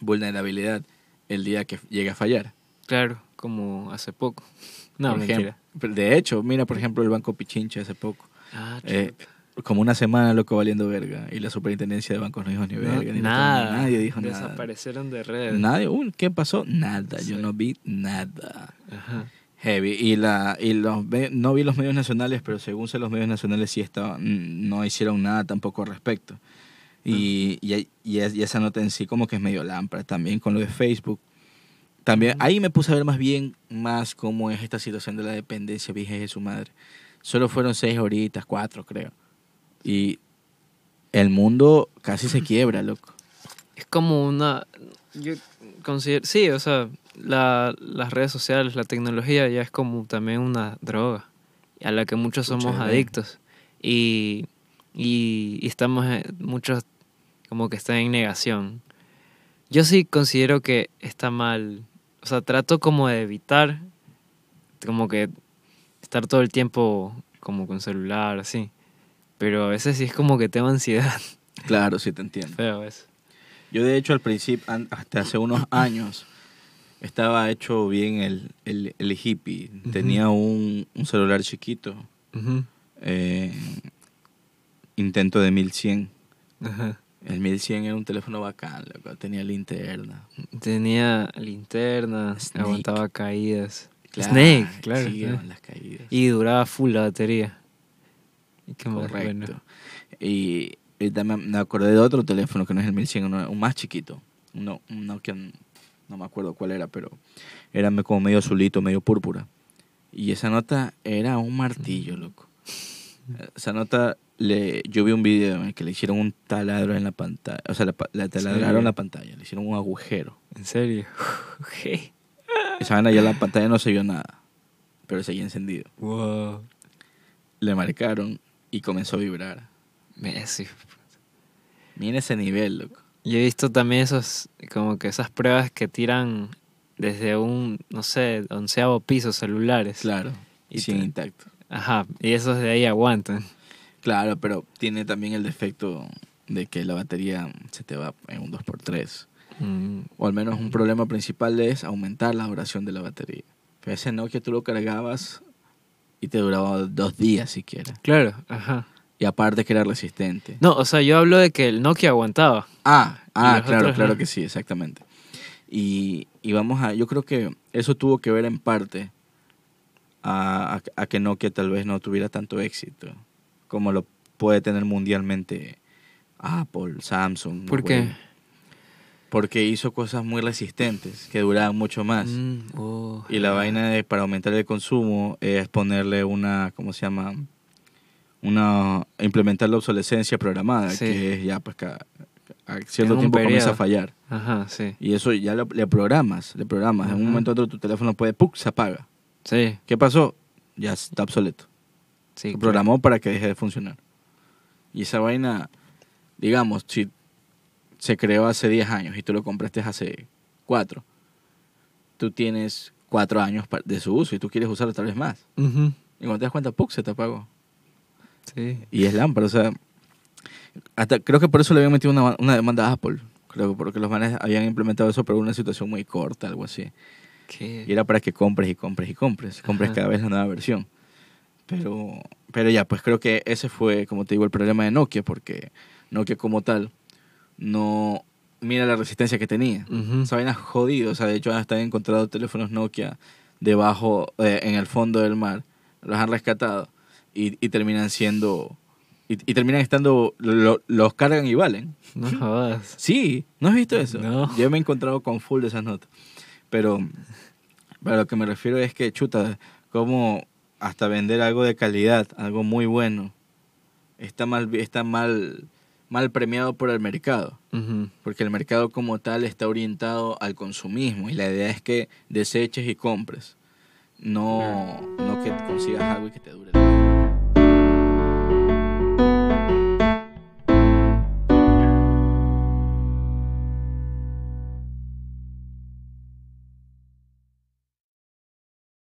[SPEAKER 1] vulnerabilidad el día que llegue a fallar.
[SPEAKER 2] Claro, como hace poco. No,
[SPEAKER 1] Por
[SPEAKER 2] mentira.
[SPEAKER 1] ejemplo, de hecho, mira, por ejemplo, el Banco Pichincha hace poco.
[SPEAKER 2] Ah,
[SPEAKER 1] Eh, como una semana, loco, valiendo verga. Y la superintendencia de bancos no dijo ni
[SPEAKER 2] No,
[SPEAKER 1] verga. ni
[SPEAKER 2] nada.
[SPEAKER 1] Nadie dijo nada.
[SPEAKER 2] Desaparecieron de redes.
[SPEAKER 1] Nadie, uh, ¿qué pasó? Nada, yo no vi nada.
[SPEAKER 2] Ajá.
[SPEAKER 1] Heavy. Y, la, y los, no vi los medios nacionales, pero según sé, los medios nacionales sí estaban, mm, no hicieron nada tampoco al respecto. Y, y, y y esa nota en sí como que es medio lámpara también con lo de Facebook. También ahí me puse a ver más bien más cómo es esta situación de la dependencia vieja de su madre. Solo fueron seis horitas, cuatro creo. Y el mundo casi se quiebra, loco.
[SPEAKER 2] Es como una... Yo considero... Sí, o sea, la- las redes sociales, la tecnología ya es como también una droga a la que muchos somos adictos. Y, y, y estamos... muchos como que están en negación. Yo sí considero que está mal. O sea, trato como de evitar como que estar todo el tiempo como con celular, así. Pero a veces sí es como que tengo ansiedad.
[SPEAKER 1] Claro, sí te entiendo.
[SPEAKER 2] Feo eso.
[SPEAKER 1] Yo de hecho al principio, hasta hace unos años, estaba hecho bien el, el, el hippie.
[SPEAKER 2] Ujú.
[SPEAKER 1] Tenía un, un celular chiquito,
[SPEAKER 2] Ujú.
[SPEAKER 1] eh, intento de 1100.
[SPEAKER 2] Ajá.
[SPEAKER 1] El 1100 era un teléfono bacán, loco, tenía linterna.
[SPEAKER 2] Tenía linterna,
[SPEAKER 1] Snake.
[SPEAKER 2] aguantaba caídas.
[SPEAKER 1] Claro,
[SPEAKER 2] Snake, claro.
[SPEAKER 1] Sí,
[SPEAKER 2] claro.
[SPEAKER 1] las caídas.
[SPEAKER 2] Y duraba full la batería. Qué
[SPEAKER 1] Correcto. Y, y también me acordé de otro teléfono que no es el 1100, uno, un más chiquito. Uno, un Nokia, no me acuerdo cuál era, pero era como medio azulito, medio púrpura. Y esa nota era un martillo, loco. Esa nota, le, yo vi un video en el que le hicieron un taladro en la pantalla. O sea, le taladraron la pantalla, le hicieron un agujero.
[SPEAKER 2] ¿En serio? Ok.
[SPEAKER 1] Esa vaina ya la pantalla no se vio nada, pero seguía encendido.
[SPEAKER 2] Wow.
[SPEAKER 1] Le marcaron y comenzó a vibrar.
[SPEAKER 2] Messi.
[SPEAKER 1] Mira ese nivel, loco.
[SPEAKER 2] Yo he visto también esos, como que esas pruebas que tiran desde un, no sé, onceavo piso celulares.
[SPEAKER 1] Claro.
[SPEAKER 2] Y
[SPEAKER 1] sin
[SPEAKER 2] te-
[SPEAKER 1] intacto.
[SPEAKER 2] Ajá, y esos de ahí aguantan.
[SPEAKER 1] Claro, pero tiene también el defecto de que la batería se te va en un 2x3.
[SPEAKER 2] Mm,
[SPEAKER 1] O al menos un problema principal es aumentar la duración de la batería. Pero ese Nokia tú lo cargabas y te duraba dos días siquiera.
[SPEAKER 2] Claro, ajá.
[SPEAKER 1] Y aparte que era resistente.
[SPEAKER 2] No, o sea, yo hablo de que el Nokia aguantaba.
[SPEAKER 1] Ah, ah, claro,
[SPEAKER 2] otros
[SPEAKER 1] claro
[SPEAKER 2] no.
[SPEAKER 1] que sí, exactamente. Y, y vamos a, yo creo que eso tuvo que ver en parte a, a- a que Nokia tal vez no tuviera tanto éxito como lo puede tener mundialmente Apple, Samsung.
[SPEAKER 2] ¿Por qué?
[SPEAKER 1] Porque hizo cosas muy resistentes que duraban mucho más.
[SPEAKER 2] Mm, oh,
[SPEAKER 1] Y la vaina de, para aumentar el consumo es ponerle una, ¿cómo se llama? Una, implementar la obsolescencia programada,
[SPEAKER 2] Sí.
[SPEAKER 1] que es ya pues cada, a cierto tiempo comienza a fallar.
[SPEAKER 2] Ajá, sí.
[SPEAKER 1] Y eso ya lo- le programas, le programas. En un momento otro tu teléfono puede, ¡puc! se apaga.
[SPEAKER 2] Sí,
[SPEAKER 1] ¿Qué pasó? Ya está obsoleto.
[SPEAKER 2] sí. Claro.
[SPEAKER 1] programó para que deje de funcionar. Y esa vaina, digamos, si se creó hace 10 años y tú lo compraste hace 4, tú tienes 4 años de su uso y tú quieres usarlo tal vez más.
[SPEAKER 2] Ujú.
[SPEAKER 1] Y cuando te das cuenta, ¡puc! se te apagó.
[SPEAKER 2] Sí.
[SPEAKER 1] Y es lámpara, o sea, hasta creo que por eso le habían metido una, una demanda a Apple. Creo que porque los manes habían implementado eso, pero una situación muy corta, algo así.
[SPEAKER 2] ¿Qué?
[SPEAKER 1] Y era para que compres y compres y compres. Compres
[SPEAKER 2] Ajá.
[SPEAKER 1] cada vez la nueva versión. Pero, pero ya, pues creo que ese fue, como te digo, el problema de Nokia, porque Nokia como tal no mira la resistencia que tenía.
[SPEAKER 2] Ujú.
[SPEAKER 1] Esa vaina es jodido. O sea, de hecho, hasta han encontrado teléfonos Nokia debajo, eh, en el fondo del mar. Los han rescatado y, y terminan siendo. Y, y terminan estando. lo- los cargan y valen.
[SPEAKER 2] No jodas.
[SPEAKER 1] Sí, ¿no has visto eso?
[SPEAKER 2] No.
[SPEAKER 1] Yo me he encontrado con full de esas notas. Pero, pero a lo que me refiero es que, chuta, como hasta vender algo de calidad, algo muy bueno, está mal, está mal, mal premiado por el mercado. Porque el mercado como tal está orientado al consumismo y la idea es que deseches y compres, no, no que consigas algo y que te dure.